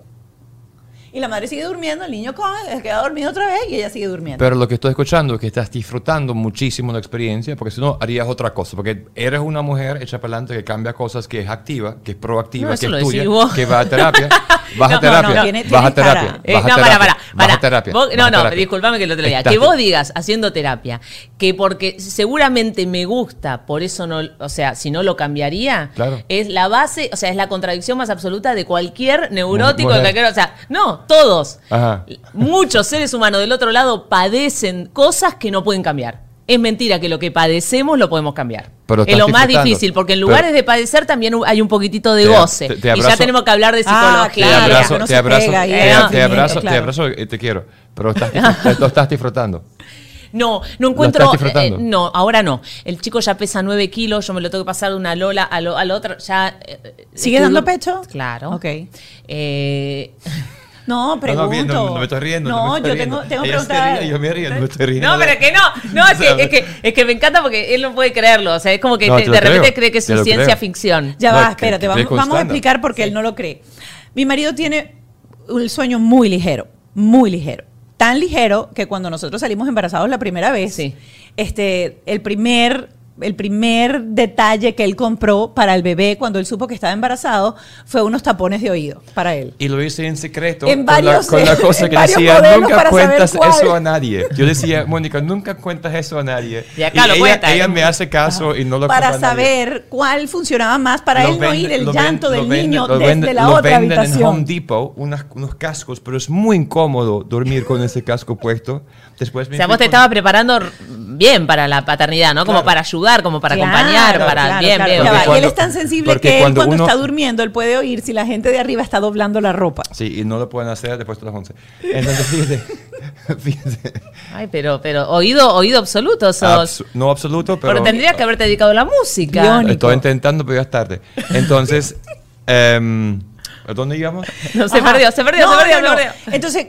Speaker 1: Y la madre sigue durmiendo, el niño come, se queda dormido otra vez y ella sigue durmiendo.
Speaker 2: Pero lo que estoy escuchando es que estás disfrutando muchísimo la experiencia, porque si no harías otra cosa. Porque eres una mujer hecha para adelante que cambia cosas, que es activa, que es proactiva,
Speaker 3: No,
Speaker 2: que es tuya, que va a terapia. Vas
Speaker 3: No,
Speaker 2: a
Speaker 3: no,
Speaker 2: terapia.
Speaker 1: no,
Speaker 2: vas a terapia.
Speaker 3: Eh,
Speaker 2: vas a
Speaker 3: no, para,
Speaker 2: terapia,
Speaker 3: para,
Speaker 2: vas
Speaker 3: para.
Speaker 2: terapia.
Speaker 3: Vos- no, no, disculpame que lo te lo diga. Que vos digas, haciendo terapia, que porque seguramente me gusta, por eso no, o sea, si no lo cambiaría,
Speaker 2: Claro.
Speaker 3: es la base, o sea, es la contradicción más absoluta de cualquier neurótico, de cualquier, o sea, no, todos.
Speaker 2: Ajá.
Speaker 3: Muchos seres humanos del otro lado padecen cosas que no pueden cambiar. Es mentira que lo que padecemos lo podemos cambiar.
Speaker 2: Pero
Speaker 3: es lo más difícil, porque en
Speaker 2: Pero-
Speaker 3: lugares de padecer también hay un poquitito de
Speaker 2: Te-
Speaker 3: goce.
Speaker 2: te- te
Speaker 3: y ya tenemos que hablar de
Speaker 1: Ah,
Speaker 3: psicología.
Speaker 2: Te
Speaker 1: Claro,
Speaker 2: abrazo, te
Speaker 1: se
Speaker 2: abrazo,
Speaker 1: pega
Speaker 2: te,
Speaker 1: sentimiento,
Speaker 2: abrazo,
Speaker 1: claro.
Speaker 2: te abrazo y te quiero. Pero estás, lo estás disfrutando.
Speaker 3: No, no encuentro.
Speaker 2: estás disfrutando?
Speaker 3: eh, no, ahora no. El chico ya pesa 9 kilos, yo me lo tengo que pasar de una Lola a, lo, a la otra. Ya, eh,
Speaker 1: ¿Sigue dando pecho?
Speaker 3: Claro.
Speaker 1: Ok.
Speaker 3: Eh,
Speaker 1: No, pregunto.
Speaker 2: No, no, no, no me estoy riendo.
Speaker 1: No,
Speaker 2: me estoy
Speaker 1: yo
Speaker 2: riendo.
Speaker 1: tengo, tengo preguntas.
Speaker 2: yo me río, no me estoy riendo.
Speaker 3: no, pero que no. No, es que, es, que, es que me encanta porque él no puede creerlo. O sea, es como que te- de repente
Speaker 2: creo,
Speaker 3: cree que es ciencia
Speaker 2: creo.
Speaker 3: ficción.
Speaker 1: Ya
Speaker 2: No,
Speaker 1: va, espérate,
Speaker 2: que
Speaker 1: vamos, vamos a explicar por qué él no lo cree. Mi marido tiene un sueño muy ligero, muy ligero. Tan ligero que cuando nosotros salimos embarazados la primera vez,
Speaker 3: Sí.
Speaker 1: este, el primer el primer detalle que él compró para el bebé cuando él supo que estaba embarazado fue unos tapones de oído para él.
Speaker 2: Y lo hice en secreto
Speaker 1: En
Speaker 2: con, la,
Speaker 1: varios-
Speaker 2: con la cosa que decía, nunca
Speaker 1: saber
Speaker 2: cuentas
Speaker 1: cuál".
Speaker 2: eso a nadie. Yo decía, Mónica, nunca cuentas eso a nadie.
Speaker 3: Y acá lo
Speaker 2: ella,
Speaker 3: cuenta,
Speaker 2: ella
Speaker 3: ¿eh?
Speaker 2: me hace caso y no lo
Speaker 1: para
Speaker 2: a nadie.
Speaker 1: saber cuál funcionaba más para
Speaker 2: Lo
Speaker 1: él no
Speaker 2: venden-
Speaker 1: ir el
Speaker 2: lo
Speaker 1: llanto del
Speaker 2: lo venden-
Speaker 1: niño desde
Speaker 2: venden-
Speaker 1: la
Speaker 2: lo
Speaker 1: otra
Speaker 2: venden
Speaker 1: habitación.
Speaker 2: en Home Depot unas- unos cascos, pero es muy incómodo dormir con ese casco puesto. Después me
Speaker 3: O sea, vos te
Speaker 2: con-
Speaker 3: estabas preparando bien para la paternidad, ¿no? Como
Speaker 2: Claro.
Speaker 3: para ayudar ayudar, como para
Speaker 1: Claro,
Speaker 3: acompañar, para
Speaker 1: claro,
Speaker 3: bien,
Speaker 1: claro.
Speaker 3: bien.
Speaker 1: Y él es tan sensible que él
Speaker 2: cuando
Speaker 1: cuando
Speaker 2: uno-
Speaker 1: está durmiendo, él puede oír si la gente de arriba está doblando la ropa.
Speaker 2: Sí, y no lo pueden hacer después de las 11. Entonces, fíjate, fíjate.
Speaker 3: Ay, pero, pero oído, oído absoluto sos.
Speaker 2: Absu- no absoluto, pero...
Speaker 3: Pero tendrías que haberte dedicado a la música.
Speaker 1: Biónico.
Speaker 2: Estoy intentando, pero ya es tarde. Entonces, em, ¿a dónde íbamos?
Speaker 3: No, se
Speaker 1: Ajá.
Speaker 3: perdió, se perdió,
Speaker 1: No,
Speaker 3: se perdió,
Speaker 1: no,
Speaker 3: se
Speaker 1: no.
Speaker 3: perdió.
Speaker 1: Entonces,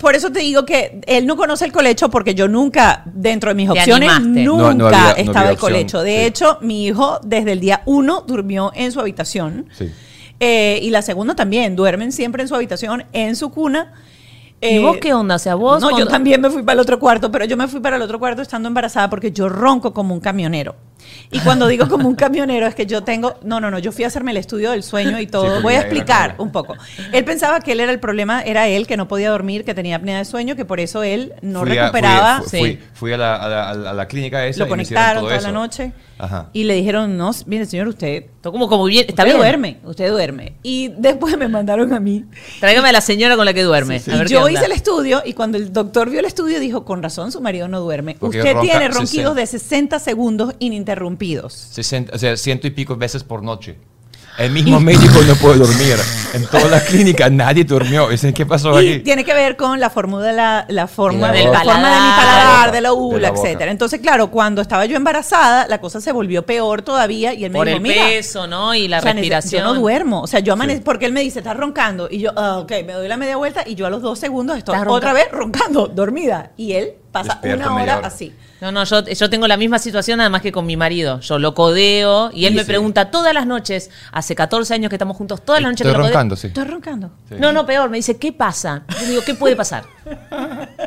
Speaker 1: por eso te digo que él no conoce el colecho porque yo nunca, dentro de mis
Speaker 3: Te
Speaker 1: opciones,
Speaker 3: animaste.
Speaker 1: nunca
Speaker 2: No, no había-
Speaker 1: estaba el colecho. De
Speaker 2: sí.
Speaker 1: hecho, mi hijo desde el día uno durmió en su habitación.
Speaker 2: Sí.
Speaker 1: Eh, y la segunda también, duermen siempre en su habitación, en su cuna.
Speaker 3: ¿Y
Speaker 1: Eh,
Speaker 3: vos qué onda? O sea, vos.
Speaker 1: No, yo también me fui para el otro cuarto, pero yo me fui para el otro cuarto estando embarazada porque yo ronco como un camionero. Y cuando digo como un camionero es que yo tengo, no, no, no, yo fui a hacerme el estudio del sueño y todo.
Speaker 2: porque
Speaker 1: Voy a explicar un poco. Él pensaba que él era el problema, era él que no podía dormir, que tenía apnea de sueño, que por eso él no
Speaker 2: Fui a-
Speaker 1: recuperaba.
Speaker 2: Fui,
Speaker 3: Sí.
Speaker 2: fui- fui a, la, a, la, a la clínica esa
Speaker 1: lo
Speaker 2: y me hicieron
Speaker 1: conectaron
Speaker 2: todo
Speaker 1: toda
Speaker 2: eso.
Speaker 1: la noche
Speaker 2: Ajá.
Speaker 1: y le dijeron, no, mire señor, usted,
Speaker 3: como, como bien. Está
Speaker 1: usted
Speaker 3: bien.
Speaker 1: duerme, usted duerme. Y después me mandaron a mí.
Speaker 3: Tráigame a la señora con la que duerme.
Speaker 2: Sí, sí.
Speaker 3: A ver
Speaker 1: yo hice el estudio y cuando el doctor vio el estudio dijo, con razón su marido no duerme.
Speaker 2: Porque
Speaker 1: Usted
Speaker 2: ronca
Speaker 1: tiene
Speaker 2: 60.
Speaker 1: ronquidos de 60 segundos ininterrumpidos.
Speaker 2: 60, o sea, ciento y pico veces por noche. El mismo médico no puede dormir. En toda la clínica nadie durmió. Dicen, ¿qué pasó
Speaker 1: Y
Speaker 2: aquí?
Speaker 1: tiene que ver con la fórmula de la, la forma,
Speaker 2: De la
Speaker 1: la
Speaker 2: boca.
Speaker 1: forma de mi
Speaker 3: Paladar.
Speaker 1: paladar, de la ula, etcétera. Entonces, claro, cuando estaba yo embarazada, la cosa se volvió peor todavía y él me
Speaker 3: Por
Speaker 1: dijo,
Speaker 3: el
Speaker 1: mira,
Speaker 3: peso, ¿no? Y la
Speaker 1: o sea,
Speaker 3: respiración.
Speaker 1: Yo no duermo. O sea, yo amanezco,
Speaker 2: Sí.
Speaker 1: porque él me dice, estás roncando. Y yo, ah, ok, me doy la media vuelta y yo a los dos segundos estoy otra vez roncando, dormida. Y él pasa
Speaker 2: Despierta
Speaker 1: una hora
Speaker 2: hora.
Speaker 1: así.
Speaker 3: No, no, yo, yo tengo la misma situación nada más que con mi marido. Yo lo codeo y él
Speaker 2: Sí,
Speaker 3: me
Speaker 2: sí.
Speaker 3: pregunta todas las noches, hace 14 años que estamos juntos, todas las noches
Speaker 2: Estoy
Speaker 3: que lo codeo.
Speaker 2: roncando, sí.
Speaker 1: Estoy roncando.
Speaker 2: Sí.
Speaker 3: No, no, peor, me dice, ¿qué pasa? Yo digo, ¿qué puede pasar?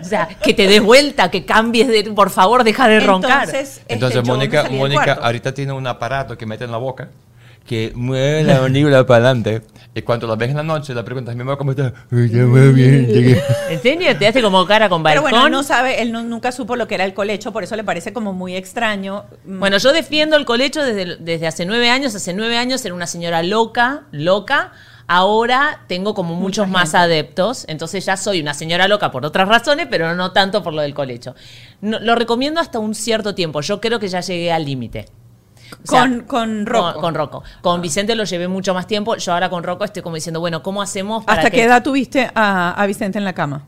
Speaker 3: O sea, que te des vuelta, que cambies de, por favor, deja de roncar.
Speaker 1: Entonces, este,
Speaker 2: Entonces, Mónica, Mónica ahorita tiene un aparato que mete en la boca que mueve la mandíbula para adelante. Y cuando la ves en la noche, le preguntas, mi mamá, ¿cómo está? "Uy, Está muy bien. llegué".
Speaker 3: ¿En serio? ¿Te hace como cara con
Speaker 1: Pero
Speaker 3: balcón?
Speaker 1: bueno, él no sabe, él no- nunca supo lo que era el colecho, por eso le parece como muy extraño. Mm,
Speaker 3: Bueno, yo defiendo el colecho desde, desde hace nueve años. Hace nueve años era una señora loca, loca. Ahora tengo como muchos más adeptos. Entonces ya soy una señora loca por otras razones, pero no tanto por lo del colecho. No- lo recomiendo hasta un cierto tiempo. Yo creo que ya llegué al límite. O sea,
Speaker 1: con, con Rocco.
Speaker 3: Con, con Rocco. Con Vicente lo llevé mucho más tiempo. Yo ahora con Rocco estoy como diciendo, bueno, ¿cómo hacemos para
Speaker 1: ¿Hasta
Speaker 3: que-
Speaker 1: qué edad tuviste a, a Vicente en la cama?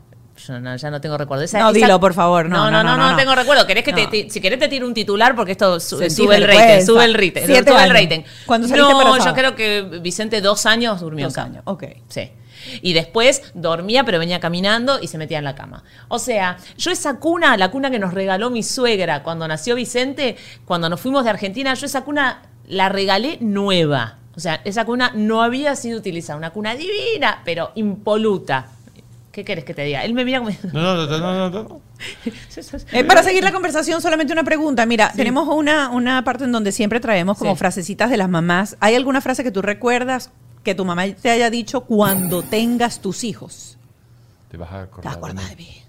Speaker 3: Yo no- ya no tengo recuerdo. Esa-
Speaker 1: No,
Speaker 3: esa-
Speaker 1: dilo, por favor. No,
Speaker 3: No, no, no, no,
Speaker 1: no.
Speaker 3: tengo recuerdo. ¿Querés que te- si querés te tiro un titular porque esto su-
Speaker 1: Sí,
Speaker 3: sube el rating, sube el rating, sube el rating.
Speaker 1: ¿Cuándo saliste
Speaker 3: no,
Speaker 1: embarazada?
Speaker 3: yo creo que Vicente dos años durmió
Speaker 1: Dos años, ok.
Speaker 3: Sí. Y después dormía, pero venía caminando y se metía en la cama. O sea, yo esa cuna, la cuna que nos regaló mi suegra cuando nació Vicente, cuando nos fuimos de Argentina, yo esa cuna la regalé nueva. O sea, esa cuna no había sido utilizada. Una cuna divina, pero impoluta. ¿Qué querés que te diga? Él me mira como...
Speaker 2: No, no, no, no, no, no.
Speaker 1: Eh, para seguir la conversación, solamente una pregunta. Mira, tenemos una, una parte en donde siempre traemos como
Speaker 3: Sí.
Speaker 1: frasecitas de las mamás. ¿Hay alguna frase que tú recuerdas que tu mamá te haya dicho cuando tengas tus hijos?
Speaker 2: Te vas a
Speaker 1: ¿Te
Speaker 2: acordar.
Speaker 1: acuerdas de mí?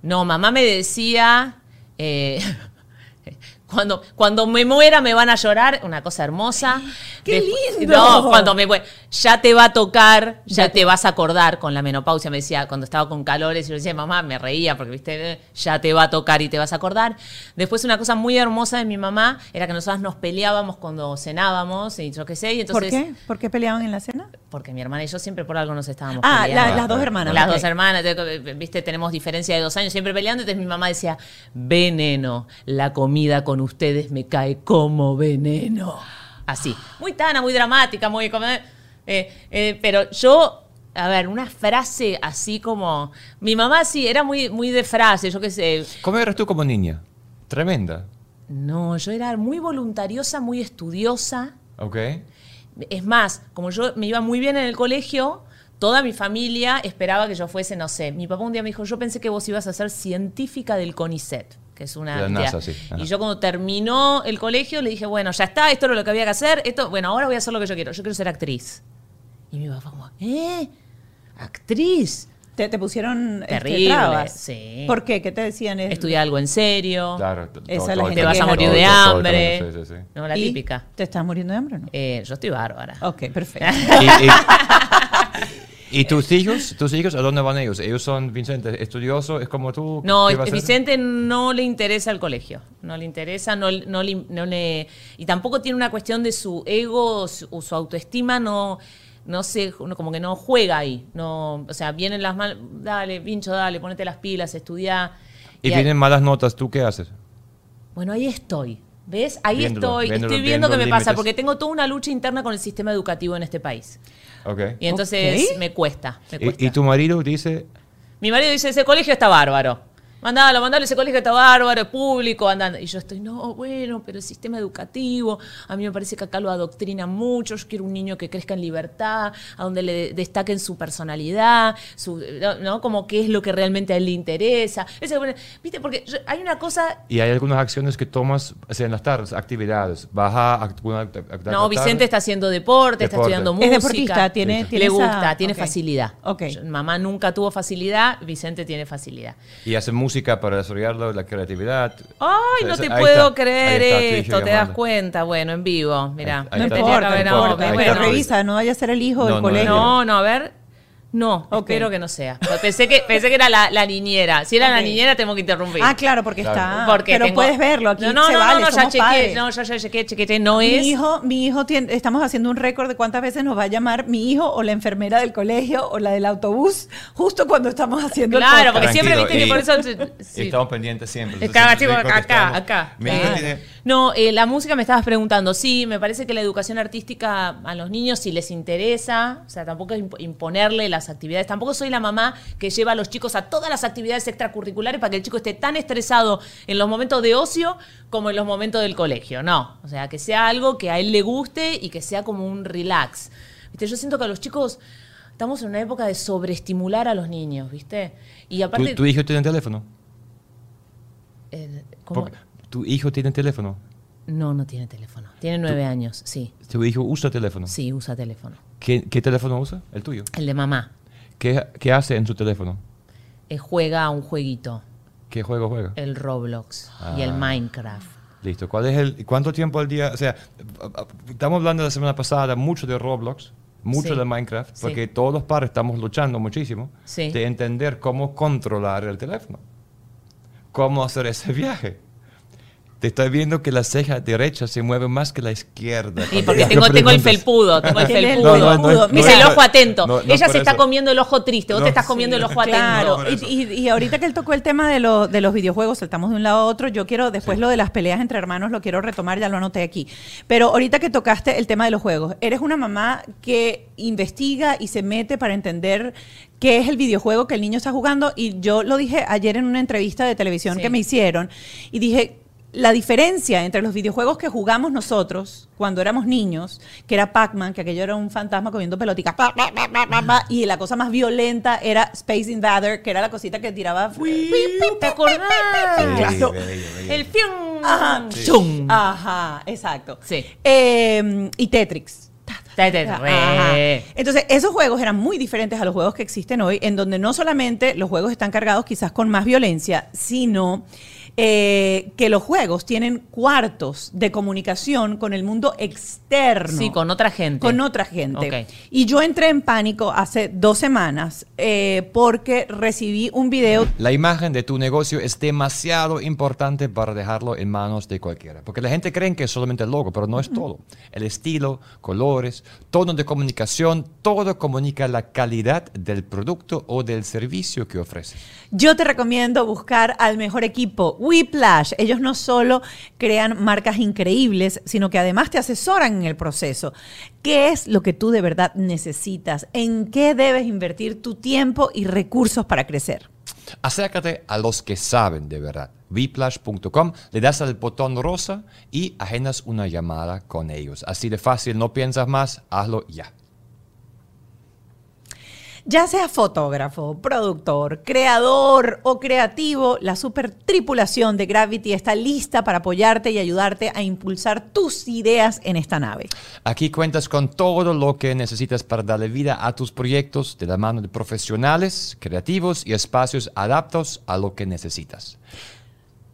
Speaker 3: No, mamá me decía, eh, cuando, cuando me muera me van a llorar, una cosa hermosa.
Speaker 1: ¡Qué
Speaker 3: Después-
Speaker 1: lindo!
Speaker 3: No, cuando me ya te va a tocar, ya,
Speaker 1: Ya
Speaker 3: te vas a acordar con la menopausia, me decía, cuando estaba con calores, y yo decía, mamá, me reía porque, viste, ya te va a tocar y te vas a acordar. Después una cosa muy hermosa de mi mamá era que nosotras nos peleábamos cuando cenábamos y yo qué sé, y entonces...
Speaker 1: ¿Por qué? ¿Por qué peleaban en la cena?
Speaker 3: Porque mi hermana y yo siempre por algo nos estábamos
Speaker 1: Ah, la-
Speaker 3: peleando.
Speaker 1: las dos hermanas.
Speaker 3: Las dos hermanas, te- viste, tenemos diferencia de dos años, siempre peleando. Entonces mi mamá decía, veneno, la comida con ustedes me cae como veneno. Así, muy tana, muy dramática, muy... como- eh, eh, pero yo, a ver, una frase así como... Mi mamá sí, era muy, muy de frase, yo qué sé.
Speaker 2: ¿Cómo eras tú como niña? Tremenda.
Speaker 3: No, yo era muy voluntariosa, muy estudiosa.
Speaker 2: ¿Ok?
Speaker 3: Es más, como yo me iba muy bien en el colegio, toda mi familia esperaba que yo fuese, no sé, mi papá un día me dijo, yo pensé que vos ibas a ser científica del CONICET, que es una...
Speaker 2: De la
Speaker 3: entidad".
Speaker 2: NASA, sí. Ajá.
Speaker 3: Y yo cuando terminó el colegio le dije, bueno, ya está, esto era lo que había que hacer, esto, bueno, ahora voy a hacer lo que yo quiero, yo quiero ser actriz. Y mi papá como, ¿eh? ¿Actriz?
Speaker 1: ¿Te, te pusieron este,
Speaker 3: Terrible,
Speaker 1: trabas?
Speaker 3: sí.
Speaker 1: ¿Por qué? ¿Qué te decían?
Speaker 3: Estudia algo en serio,
Speaker 2: Claro.
Speaker 1: Esa la gente
Speaker 3: te vas a morir de
Speaker 2: todo- todo-
Speaker 3: hambre.
Speaker 2: Sí, sí, sí.
Speaker 3: No, la
Speaker 1: ¿Y
Speaker 3: típica.
Speaker 1: ¿Te estás muriendo de hambre o no?
Speaker 3: Eh, yo estoy bárbara.
Speaker 1: Ok, perfecto.
Speaker 2: Y- y- ¿Y tus hijos? ¿Tus hijos a dónde van ellos? ¿Ellos son, Vicente, estudiosos? ¿Es como tú?
Speaker 3: No. Vicente no le interesa el colegio. No le interesa, no, no, le- no le. Y tampoco tiene una cuestión de su ego o su, o su autoestima, no. No sé, como que no juega ahí. No, o sea, vienen las manos. Dale, pincho, dale, ponete las pilas, estudia.
Speaker 2: Y vienen malas notas, ¿tú qué haces?
Speaker 3: Bueno, ahí estoy. ¿Ves? Ahí
Speaker 2: Viéndolo,
Speaker 3: estoy.
Speaker 2: viéndolo,
Speaker 3: estoy viendo qué me
Speaker 2: viendo
Speaker 3: pasa, porque tengo toda una lucha interna con el sistema educativo en este país.
Speaker 2: Ok.
Speaker 3: Y entonces
Speaker 1: Ok.
Speaker 3: me cuesta. me cuesta.
Speaker 2: ¿Y, y tu marido dice,
Speaker 3: Mi marido dice, ese colegio está bárbaro. Mandalo, mandalo, ese colegio está bárbaro, es público, andando. Y yo estoy, no, bueno, pero el sistema educativo, a mí me parece que acá lo adoctrina mucho. Yo quiero un niño que crezca en libertad, a donde le destaquen su personalidad, su, ¿no? Como qué es lo que realmente a él le interesa. Ese- ¿Viste? Porque yo- hay una cosa
Speaker 2: y hay algunas acciones que tomas o sea, en las tardes, actividades? ¿Vas a alguna act- actividad
Speaker 3: No, Vicente está haciendo deporte, está estudiando
Speaker 1: Es
Speaker 3: música.
Speaker 1: deportista, tiene- tiene
Speaker 3: le
Speaker 1: esa-
Speaker 3: gusta, tiene facilidad.
Speaker 1: Ok.
Speaker 3: Yo- mamá nunca tuvo facilidad, Vicente tiene facilidad.
Speaker 2: Y hace música para desarrollarlo, la creatividad.
Speaker 3: Ay,
Speaker 2: O
Speaker 3: no te
Speaker 2: ahí
Speaker 3: puedo
Speaker 2: está,
Speaker 3: creer
Speaker 2: está
Speaker 3: esto, te das cuenta. Bueno, en vivo, mira.
Speaker 1: No importa,
Speaker 3: A ver,
Speaker 1: no importa.
Speaker 3: bueno.
Speaker 1: revisa, no vaya a ser el hijo
Speaker 2: No,
Speaker 1: del
Speaker 2: no,
Speaker 1: colegio.
Speaker 3: No, no, a ver. No,
Speaker 1: Ok.
Speaker 3: espero que no sea. Pensé que, pensé que era la, la niñera. Si era la niñera, tengo que interrumpir.
Speaker 1: Ah, claro, porque
Speaker 2: Claro.
Speaker 1: está.
Speaker 3: Porque
Speaker 1: pero
Speaker 3: tengo-
Speaker 1: puedes verlo aquí.
Speaker 3: No, no,
Speaker 1: se
Speaker 3: no,
Speaker 1: vale,
Speaker 3: no, ya chequeé.
Speaker 1: padres.
Speaker 3: No, ya, ya chequeé, chequeé. No
Speaker 1: mi
Speaker 3: es.
Speaker 1: hijo, mi hijo tiene, estamos haciendo un récord de cuántas veces nos va a llamar mi hijo o la enfermera del colegio o la del autobús justo cuando estamos haciendo el
Speaker 3: Claro, porque siempre viste que por eso. sí.
Speaker 2: Estamos pendientes siempre.
Speaker 3: Acá, chico, acá, acá. Claro. No, eh, la música me estabas preguntando. Sí, me parece que la educación artística a los niños, si les interesa, o sea, tampoco es imp- imponerle las actividades. Tampoco soy la mamá que lleva a los chicos a todas las actividades extracurriculares para que el chico esté tan estresado en los momentos de ocio como en los momentos del colegio. No, o sea, que sea algo que a él le guste y que sea como un relax. ¿Viste? Yo siento que a los chicos estamos en una época de sobreestimular a los niños, ¿viste? Y aparte...
Speaker 2: ¿Tu, tu hijo tiene teléfono?
Speaker 3: eh, ¿cómo?
Speaker 2: ¿Tu hijo tiene teléfono?
Speaker 3: No, no tiene teléfono. Tiene nueve años, sí.
Speaker 2: ¿Tu hijo usa teléfono?
Speaker 3: Sí, usa teléfono.
Speaker 2: ¿Qué, qué teléfono usa? El tuyo.
Speaker 3: El de mamá
Speaker 2: ¿Qué, qué hace en su teléfono?
Speaker 3: eh, juega a un jueguito,
Speaker 2: ¿Qué juego juega?
Speaker 3: el Roblox y el
Speaker 2: Ah.
Speaker 3: Minecraft.
Speaker 2: Listo. ¿Cuál es el, ¿Cuánto tiempo al día? O sea, estamos hablando la semana pasada mucho de Roblox, mucho
Speaker 3: Sí.
Speaker 2: de Minecraft,
Speaker 3: Sí.
Speaker 2: porque todos los padres estamos luchando muchísimo
Speaker 3: Sí.
Speaker 2: de entender cómo controlar el teléfono, cómo hacer ese viaje. Te estoy viendo que la ceja derecha se mueve más que la izquierda.
Speaker 3: Y
Speaker 2: cuando
Speaker 3: porque tengo, tengo el felpudo, tengo el felpudo.
Speaker 1: No, no, no,
Speaker 3: Dice
Speaker 1: no
Speaker 3: el ojo atento.
Speaker 2: no, no
Speaker 3: Ella se está
Speaker 2: eso.
Speaker 3: comiendo el ojo triste, vos
Speaker 2: No.
Speaker 3: te estás comiendo el ojo atento.
Speaker 1: Claro, y, y- y ahorita que él tocó el tema de, lo- de los videojuegos, saltamos de un lado a otro, yo quiero, después lo de las peleas entre hermanos, lo quiero retomar, ya lo anoté aquí. Pero ahorita que tocaste el tema de los juegos, eres una mamá que investiga y se mete para entender qué es el videojuego que el niño está jugando, y yo lo dije ayer en una entrevista de televisión
Speaker 3: Sí.
Speaker 1: que me hicieron, y dije, la diferencia entre los videojuegos que jugamos nosotros cuando éramos niños, que era Pac-Man, que aquello era un fantasma comiendo peloticas, pa, pa, pa, pa, pa, pa, y la cosa más violenta era Space Invader, que era la cosita que tiraba.
Speaker 3: ¿Te acordás?
Speaker 2: Sí,
Speaker 1: Claro.
Speaker 2: bello, bello.
Speaker 3: El fium.
Speaker 1: Ajá,
Speaker 3: Chum.
Speaker 1: Ajá, exacto.
Speaker 3: Sí.
Speaker 1: Eh, y Tetris. Ajá. Entonces, esos juegos eran muy diferentes a los juegos que existen hoy, en donde no solamente los juegos están cargados quizás con más violencia, sino eh, que los juegos tienen cuartos de comunicación con el mundo externo.
Speaker 3: Sí, con otra gente.
Speaker 1: Con otra gente.
Speaker 3: Ok.
Speaker 1: Y yo entré en pánico hace dos semanas eh, porque recibí un video
Speaker 2: La imagen de tu negocio es demasiado importante para dejarlo en manos de cualquiera. Porque la gente cree que es solamente el logo, pero no es todo. El estilo, colores, tono de comunicación, todo comunica la calidad del producto o del servicio que ofrece.
Speaker 1: Yo te recomiendo buscar al mejor equipo, Whiplash. Ellos no solo crean marcas increíbles, sino que además te asesoran en el proceso. ¿Qué es lo que tú de verdad necesitas? ¿En qué debes invertir tu tiempo y recursos para crecer?
Speaker 2: Acércate a los que saben de verdad. Vplash.com, le das al botón rosa y agendas una llamada con ellos. Así de fácil, no piensas más, hazlo ya.
Speaker 1: Ya sea fotógrafo, productor, creador o creativo, la super tripulación de Gravity está lista para apoyarte y ayudarte a impulsar tus ideas en esta nave.
Speaker 2: Aquí cuentas con todo lo que necesitas para darle vida a tus proyectos de la mano de profesionales, creativos y espacios adaptados a lo que necesitas.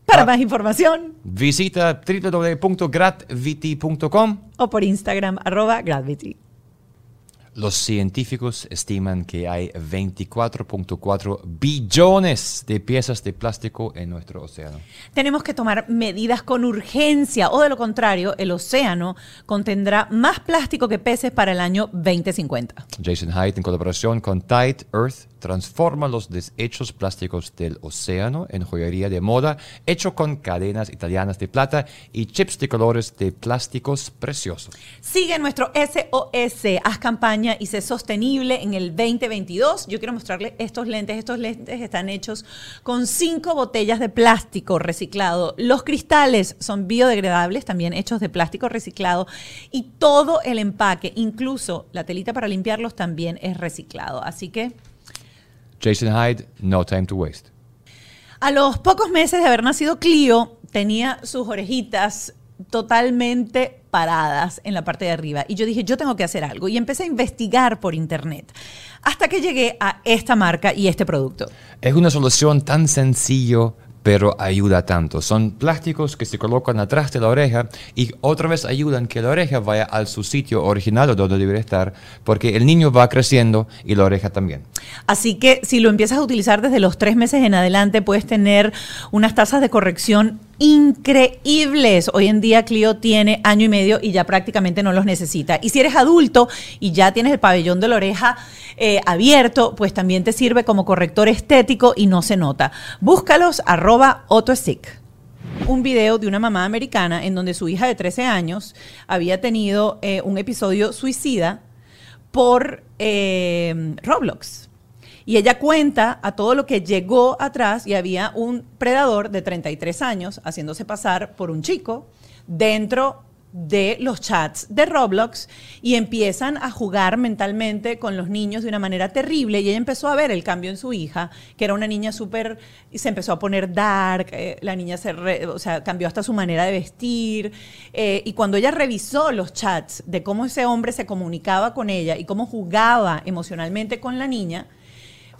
Speaker 1: Para
Speaker 2: Ah.
Speaker 1: más información
Speaker 2: Visita www.gratviti.com.
Speaker 1: o por Instagram arroba Gravity.
Speaker 2: Los científicos estiman que hay 24.4 billones de piezas de plástico en nuestro océano.
Speaker 1: Tenemos que tomar medidas con urgencia o de lo contrario, el océano contendrá más plástico que peces para el año 2050.
Speaker 2: Jason Hyde, en colaboración con Tide Earth, transforma los desechos plásticos del océano en joyería de moda, hecho con cadenas italianas de plata y chips de colores de plásticos preciosos.
Speaker 1: Sigue nuestro SOS, haz campaña y sé sostenible en el 2022. Yo quiero mostrarle estos lentes. Estos lentes están hechos con cinco botellas de plástico reciclado. Los cristales son biodegradables, también hechos de plástico reciclado. Y todo el empaque, incluso la telita para limpiarlos, también es reciclado. Así que
Speaker 2: Jason Hyde, No Time to Waste.
Speaker 1: A los pocos meses de haber nacido Clio, tenía sus orejitas totalmente paradas en la parte de arriba. Y yo dije, yo tengo que hacer algo. Y empecé a investigar por internet. Hasta que llegué a esta marca y este producto.
Speaker 2: Es una solución tan sencillo pero ayuda tanto. Son plásticos que se colocan atrás de la oreja y otra vez ayudan que la oreja vaya al su sitio original o donde debería estar, porque el niño va creciendo y la oreja también.
Speaker 1: Así que si lo empiezas a utilizar desde los tres meses en adelante, puedes tener unas tasas de corrección increíbles. Hoy en día Clio tiene año y medio y ya prácticamente no los necesita. Y si eres adulto y ya tienes el pabellón de la oreja eh, abierto, pues también te sirve como corrector estético y no se nota. Búscalos arroba un video de una mamá americana en donde su hija de 13 años había tenido eh, un episodio suicida por eh, Roblox. Y ella cuenta a todo lo que llegó atrás y había un predador de 33 años haciéndose pasar por un chico dentro de los chats de Roblox y empiezan a jugar mentalmente con los niños de una manera terrible. Y ella empezó a ver el cambio en su hija, que era una niña súper, se empezó a poner dark, eh, la niña se, o sea, cambió hasta su manera de vestir eh, y cuando ella revisó los chats de cómo ese hombre se comunicaba con ella y cómo jugaba emocionalmente con la niña,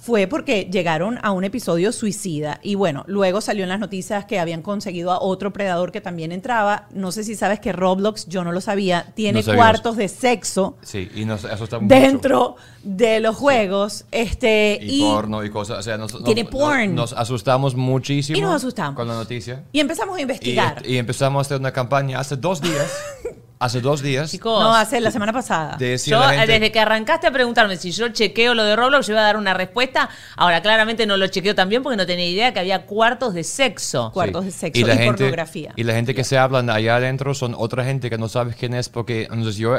Speaker 1: fue porque llegaron a un episodio suicida. Y bueno, luego salió en las noticias que habían conseguido a otro predador que también entraba. No sé si sabes que Roblox, yo no lo sabía, tiene cuartos de sexo.
Speaker 2: Sí, y nos
Speaker 1: Dentro de los juegos. Este,
Speaker 2: y, porno y cosas. O sea, nos,
Speaker 1: tiene porn.
Speaker 2: Nos, asustamos muchísimo.
Speaker 1: Y nos asustamos.
Speaker 2: Con la noticia.
Speaker 1: Y empezamos a investigar.
Speaker 2: Y, y empezamos a hacer una campaña hace dos días. Hace dos días.
Speaker 1: Chicos, no, hace la semana pasada.
Speaker 3: yo, desde que arrancaste a preguntarme si yo chequeo lo de Roblox, yo iba a dar una respuesta. Ahora, claramente no lo chequeo también porque no tenía idea que había cuartos de sexo.
Speaker 1: Cuartos de sexo y, la gente, pornografía.
Speaker 2: Y la gente que se hablan allá adentro son otra gente que no sabes quién es porque entonces yo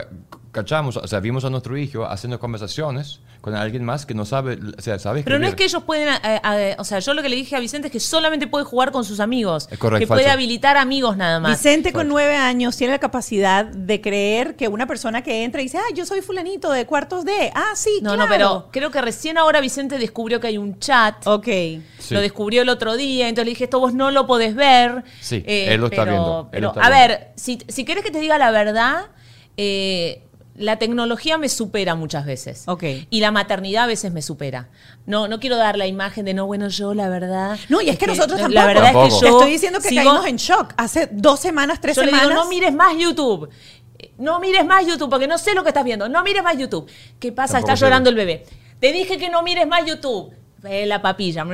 Speaker 2: cachamos, o sea, vimos a nuestro hijo haciendo conversaciones con alguien más que no sabe, o sea, sabe
Speaker 3: Pero no es que ellos pueden, eh, eh, o sea, yo lo que le dije a Vicente es que solamente puede jugar con sus amigos.
Speaker 2: Es correcto,
Speaker 3: que puede habilitar amigos nada más.
Speaker 1: Vicente con nueve años tiene la capacidad de creer que una persona que entra y dice, ah, yo soy fulanito de cuartos de, ah, sí,
Speaker 3: No, no, pero creo que recién ahora Vicente descubrió que hay un chat.
Speaker 1: Ok.
Speaker 3: Lo descubrió el otro día, entonces le dije, esto vos no lo podés ver.
Speaker 2: Sí, eh, él lo está viendo.
Speaker 3: a ver, si, si querés que te diga la verdad, eh, la tecnología me supera muchas veces.
Speaker 1: Ok.
Speaker 3: Y la maternidad a veces me supera. No, no quiero dar la imagen de no, bueno, yo la verdad.
Speaker 1: No, y es, que, nosotros tampoco. La verdad es que yo. estoy diciendo que caímos en shock. Hace dos semanas, tres semanas.
Speaker 3: Le digo, no mires más YouTube. No mires más YouTube porque no sé lo que estás viendo. No mires más YouTube. ¿Qué pasa? está llorando el bebé. Te dije que no mires más YouTube la papilla.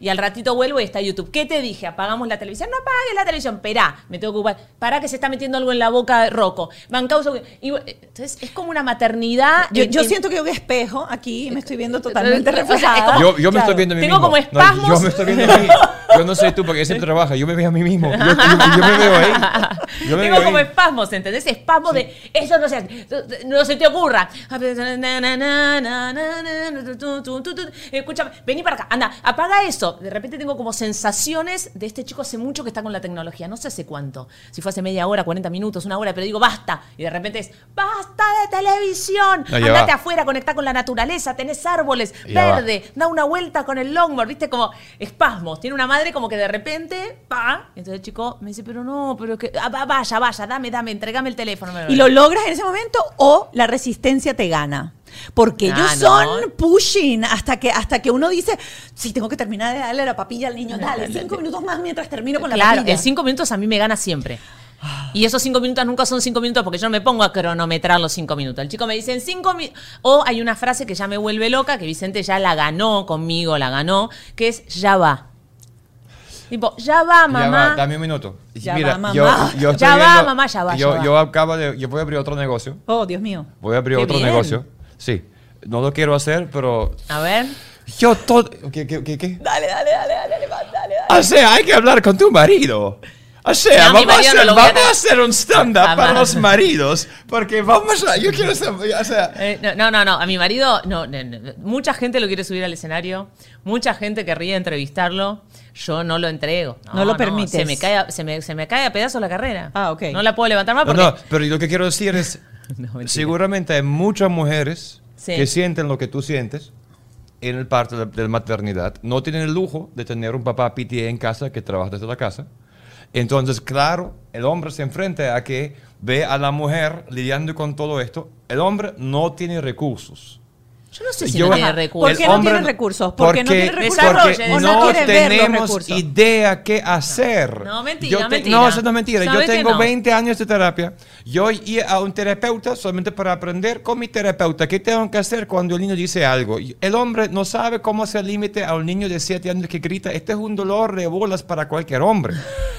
Speaker 3: Y al ratito vuelvo y está YouTube. ¿Qué te dije? Apagamos la televisión. No apagues la televisión. Esperá, me tengo que ocupar. Para que se está metiendo algo en la boca de Rocco. entonces es como una maternidad.
Speaker 1: Yo, siento que hay un espejo aquí y me estoy viendo totalmente reflejada.
Speaker 2: yo, me estoy viendo a mí
Speaker 3: tengo como espasmos.
Speaker 2: yo me estoy viendo a mí. Yo no sé tú porque siempre trabaja. Yo me veo a mí mismo. Yo, me veo ahí.
Speaker 3: tengo como espasmos, ¿entendés? Espasmos de eso no se, no se te ocurra. Escucha vení para acá, anda, apaga eso. De repente tengo como sensaciones de este chico hace mucho que está con la tecnología, no sé hace cuánto, si fue hace media hora, 40 minutos, una hora, pero digo, basta. Y de repente es, basta de televisión, andate afuera, conecta con la naturaleza, tenés árboles, verde, da una vuelta con el longboard, viste, como espasmos. Tiene una madre como que de repente, pa, entonces el chico me dice, pero no, pero que, ah, vaya, vaya, dame, dame, entregame el teléfono.
Speaker 1: ¿Y lo logras en ese momento o la resistencia te gana? Porque ellos ah, son pushing hasta que, hasta que uno dice, sí, tengo que terminar de darle la papilla al niño, dale, cinco minutos más mientras termino con la
Speaker 3: claro,
Speaker 1: papilla.
Speaker 3: en cinco minutos a mí me gana siempre. Y esos cinco minutos nunca son cinco minutos porque yo no me pongo a cronometrar los cinco minutos. El chico me dice en cinco minutos. O hay una frase que ya me vuelve loca, que Vicente ya la ganó conmigo, la ganó, que es ya va. Tipo, ya va,
Speaker 2: Ya
Speaker 3: mamá.
Speaker 2: va, dame un minuto.
Speaker 1: Ya
Speaker 2: Mira,
Speaker 1: va, mamá.
Speaker 2: Yo, yo estoy
Speaker 3: Ya va,
Speaker 2: viendo-
Speaker 3: mamá, ya va,
Speaker 2: Yo,
Speaker 3: ya va.
Speaker 2: yo acabo de, yo voy a abrir otro negocio.
Speaker 1: Oh, Dios mío.
Speaker 2: Voy a abrir
Speaker 1: Qué
Speaker 2: otro
Speaker 1: bien.
Speaker 2: negocio. Sí. No lo quiero hacer, pero
Speaker 3: A ver.
Speaker 2: yo todo. ¿Qué, qué, qué, qué?
Speaker 1: Dale, dale, dale, dale, dale, dale, dale.
Speaker 2: O sea, hay que hablar con tu marido. O sea,
Speaker 3: No,
Speaker 2: vamos, a
Speaker 3: no
Speaker 2: hacer,
Speaker 3: a
Speaker 2: vamos a
Speaker 3: hacer.
Speaker 2: un stand-up para los maridos. Porque vamos a. Yo quiero saber. O sea.
Speaker 3: Eh, no, no, no, no, a mi marido, no, no, no, mucha gente lo quiere subir al escenario, mucha gente querría entrevistarlo, yo no lo entrego.
Speaker 1: No lo permites.
Speaker 3: Se me, cae a, se, me, se me cae a pedazos la carrera.
Speaker 1: Ah, ok.
Speaker 3: No la puedo levantar más
Speaker 2: No,
Speaker 3: porque...
Speaker 2: no, pero lo que quiero decir es.
Speaker 3: No,
Speaker 2: seguramente hay muchas mujeres
Speaker 3: Sí.
Speaker 2: que sienten lo que tú sientes en el parto de, de la maternidad. No tienen el lujo de tener un papá PTA en casa que trabaja desde la casa. Entonces, claro, el hombre se enfrenta a que ve a la mujer lidiando con todo esto. El hombre no tiene recursos.
Speaker 3: Yo no sé si
Speaker 2: Yo-
Speaker 3: no tiene recursos.
Speaker 1: ¿Por qué no
Speaker 2: hombre
Speaker 1: tiene recursos? ¿Por qué no tiene recursos?
Speaker 2: Porque
Speaker 3: o no
Speaker 2: no
Speaker 1: ver
Speaker 2: tenemos
Speaker 1: recursos.
Speaker 2: idea qué hacer.
Speaker 3: No, mentira,
Speaker 2: Yo te-
Speaker 3: mentira.
Speaker 2: No, eso no es mentira. Yo
Speaker 3: ¿Sabe que
Speaker 2: tengo
Speaker 3: no?
Speaker 2: 20 años de terapia. Yo iba a un terapeuta solamente para aprender con mi terapeuta qué tengo que hacer cuando el niño dice algo. El hombre no sabe cómo hacer límite a un niño de 7 años que grita. Este es un dolor de bolas para cualquier hombre.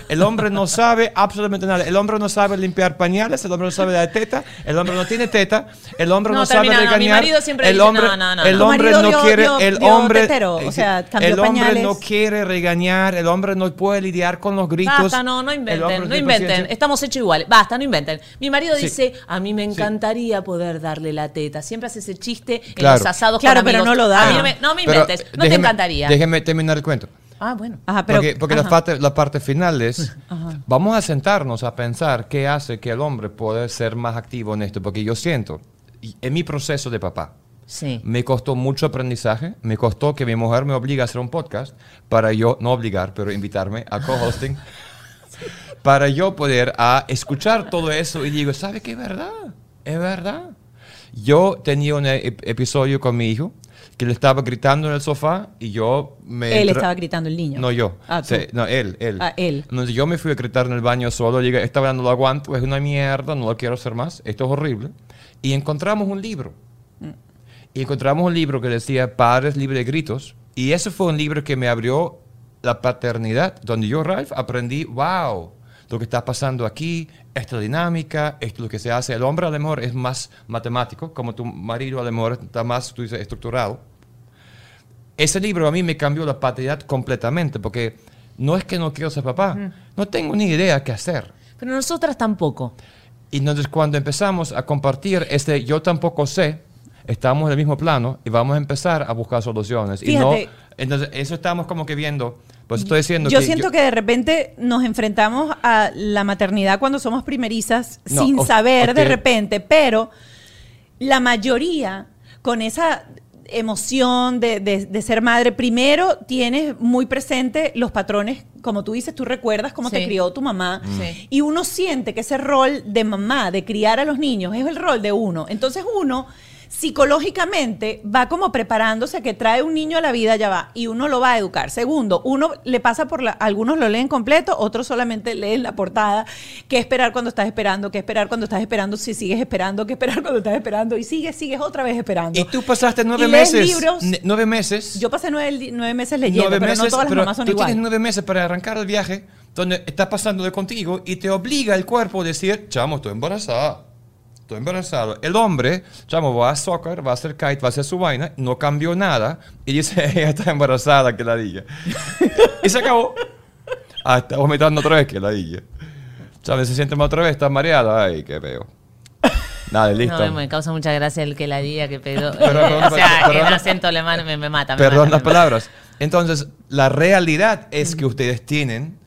Speaker 2: El hombre no sabe absolutamente nada. El hombre no sabe limpiar pañales. El hombre no sabe dar teta. El hombre no tiene teta. El hombre no,
Speaker 3: No,
Speaker 2: sabe
Speaker 3: termina, no, mi
Speaker 2: regañar.
Speaker 3: marido siempre
Speaker 2: el
Speaker 3: dice,
Speaker 2: hombre,
Speaker 3: no, no, no,
Speaker 2: el
Speaker 3: no.
Speaker 2: Hombre no
Speaker 1: dio-
Speaker 2: quiere.
Speaker 1: dio-
Speaker 2: el
Speaker 1: dio
Speaker 2: hombre,
Speaker 1: tetero, o sea, cambió
Speaker 2: el hombre
Speaker 1: pañales.
Speaker 2: no quiere regañar. El hombre no puede lidiar con los gritos.
Speaker 3: Basta, no, no inventen, no inventen. Estamos hechos iguales. Basta, no inventen. Mi marido
Speaker 2: Sí.
Speaker 3: dice, a mí me encantaría poder darle la teta. Siempre hace ese chiste en
Speaker 2: Claro.
Speaker 3: los asados
Speaker 1: Claro,
Speaker 3: con
Speaker 1: pero
Speaker 3: amigos.
Speaker 1: no lo da.
Speaker 3: A mí no me, no me
Speaker 2: Pero,
Speaker 3: inventes, no te
Speaker 2: déjeme-
Speaker 3: encantaría.
Speaker 2: Déjeme terminar el cuento.
Speaker 3: Ah, bueno.
Speaker 1: Ajá, pero.
Speaker 2: porque porque la,
Speaker 1: ajá.
Speaker 2: parte, la parte final es, vamos a sentarnos a pensar qué hace que el hombre pueda ser más activo en esto, porque yo siento, en mi proceso de papá,
Speaker 3: Sí.
Speaker 2: me costó mucho aprendizaje, me costó que mi mujer me obligue a hacer un podcast para yo, no obligar, pero invitarme a co-hosting, para yo poder a escuchar todo eso y digo, ¿sabe qué es verdad? Es verdad. Yo tenía un ep- episodio con mi hijo que le estaba gritando en el sofá y yo me...
Speaker 1: Él estaba gritando el niño.
Speaker 2: No, yo.
Speaker 1: Ah.
Speaker 2: Sí, no, él, él.
Speaker 1: Ah, él.
Speaker 2: Entonces yo me fui a gritar en el baño solo, llegué, esta vez no lo aguanto, es una mierda, no lo quiero hacer más, esto es horrible. Y encontramos un libro. Y encontramos un libro que decía Padres libres de gritos. Y ese fue un libro que me abrió la paternidad, donde yo, Ralph, aprendí, wow, lo que está pasando aquí, esta dinámica, esto es lo que se hace. El hombre a lo mejor es más matemático, como tu marido a lo mejor está más, tú dices, estructurado. Ese libro a mí me cambió la paternidad completamente, porque no es que no quiero ser papá, no tengo ni idea qué hacer.
Speaker 3: Pero nosotras tampoco.
Speaker 2: Y entonces cuando empezamos a compartir este yo tampoco sé, estamos en el mismo plano y vamos a empezar a buscar soluciones. Y no,
Speaker 1: Fíjate.
Speaker 2: entonces eso estamos como que viendo, pues estoy diciendo
Speaker 1: Yo
Speaker 2: que
Speaker 1: siento que de repente nos enfrentamos a la maternidad cuando somos primerizas
Speaker 2: No,
Speaker 1: sin
Speaker 2: o-
Speaker 1: saber de repente, pero la mayoría con esa emoción de, de- de ser madre, primero tienes muy presente los patrones, como tú dices, tú recuerdas cómo te crió tu mamá,
Speaker 3: Sí.
Speaker 1: y uno siente que ese rol de mamá, de criar a los niños, es el rol de uno. Entonces uno psicológicamente va como preparándose a que trae un niño a la vida, ya va, y uno lo va a educar. Segundo, uno le pasa por la, algunos lo leen completo, otros solamente leen la portada, qué esperar cuando estás esperando, qué esperar cuando estás esperando, si sigues esperando, qué esperar cuando estás esperando, y sigues, sigues otra vez esperando.
Speaker 2: Y tú pasaste nueve meses.
Speaker 1: libros.
Speaker 2: nueve meses.
Speaker 1: Yo pasé nueve, nueve meses leyendo,
Speaker 2: nueve
Speaker 1: pero
Speaker 2: meses,
Speaker 1: no todas las
Speaker 2: pero
Speaker 1: mamás son
Speaker 2: tú
Speaker 1: igual.
Speaker 2: tienes nueve meses para arrancar el viaje donde está pasando de contigo y te obliga el cuerpo a decir, chamo, estoy embarazada. Estoy embarazado. El hombre, chamo, va a soccer, va a hacer kite, va a hacer su vaina, no cambió nada y dice, ella está embarazada, que la diga. y se acabó. Ah, está vomitando otra vez, que la diga. Chamo, se siente mal otra vez, está mareada. Ay, qué veo. Nada, listo.
Speaker 3: No, me causa mucha gracia el que la diga que pedo.
Speaker 2: Perdón,
Speaker 3: o sea,
Speaker 2: perdón.
Speaker 3: el acento alemán me, me mata. me
Speaker 2: Perdón
Speaker 3: mata,
Speaker 2: las
Speaker 3: me
Speaker 2: palabras. Entonces, la realidad es que ustedes tienen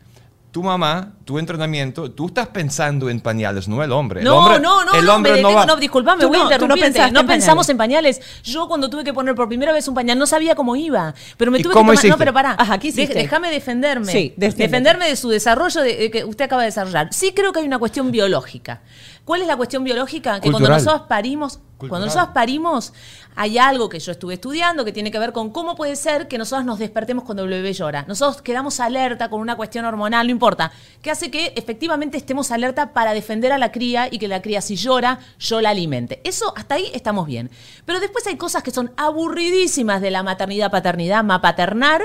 Speaker 2: tu mamá, tu entrenamiento, tú estás pensando en pañales, no el hombre. El
Speaker 3: No,
Speaker 2: hombre-
Speaker 3: no, no,
Speaker 2: el
Speaker 3: no,
Speaker 2: hombre
Speaker 3: me
Speaker 2: no
Speaker 3: detengo,
Speaker 2: va.
Speaker 3: no, disculpame, voy a
Speaker 1: no, no
Speaker 3: interrumpirte. No,
Speaker 1: en
Speaker 3: pensamos
Speaker 1: pañales.
Speaker 3: en pañales. Yo cuando tuve que poner por primera vez un pañal no sabía cómo iba, pero me
Speaker 2: ¿Y
Speaker 3: tuve
Speaker 2: cómo
Speaker 3: que tomar, no, pero pará.
Speaker 1: Ajá, ¿qué hiciste?
Speaker 3: Déjame defenderme.
Speaker 1: Sí, defiéndete.
Speaker 3: defenderme de su desarrollo de, de que usted acaba de desarrollar. Sí creo que hay una cuestión biológica. ¿Cuál es la cuestión biológica? Que cuando nosotros parimos Cuando nosotros parimos, hay algo que yo estuve estudiando que tiene que ver con cómo puede ser que nosotros nos despertemos cuando el bebé llora. Nosotros quedamos alerta con una cuestión hormonal, no importa, que hace que efectivamente estemos alerta para defender a la cría y que la cría si llora, yo la alimente. Eso hasta ahí estamos bien. Pero después hay cosas que son aburridísimas de la maternidad, paternidad, mapaternar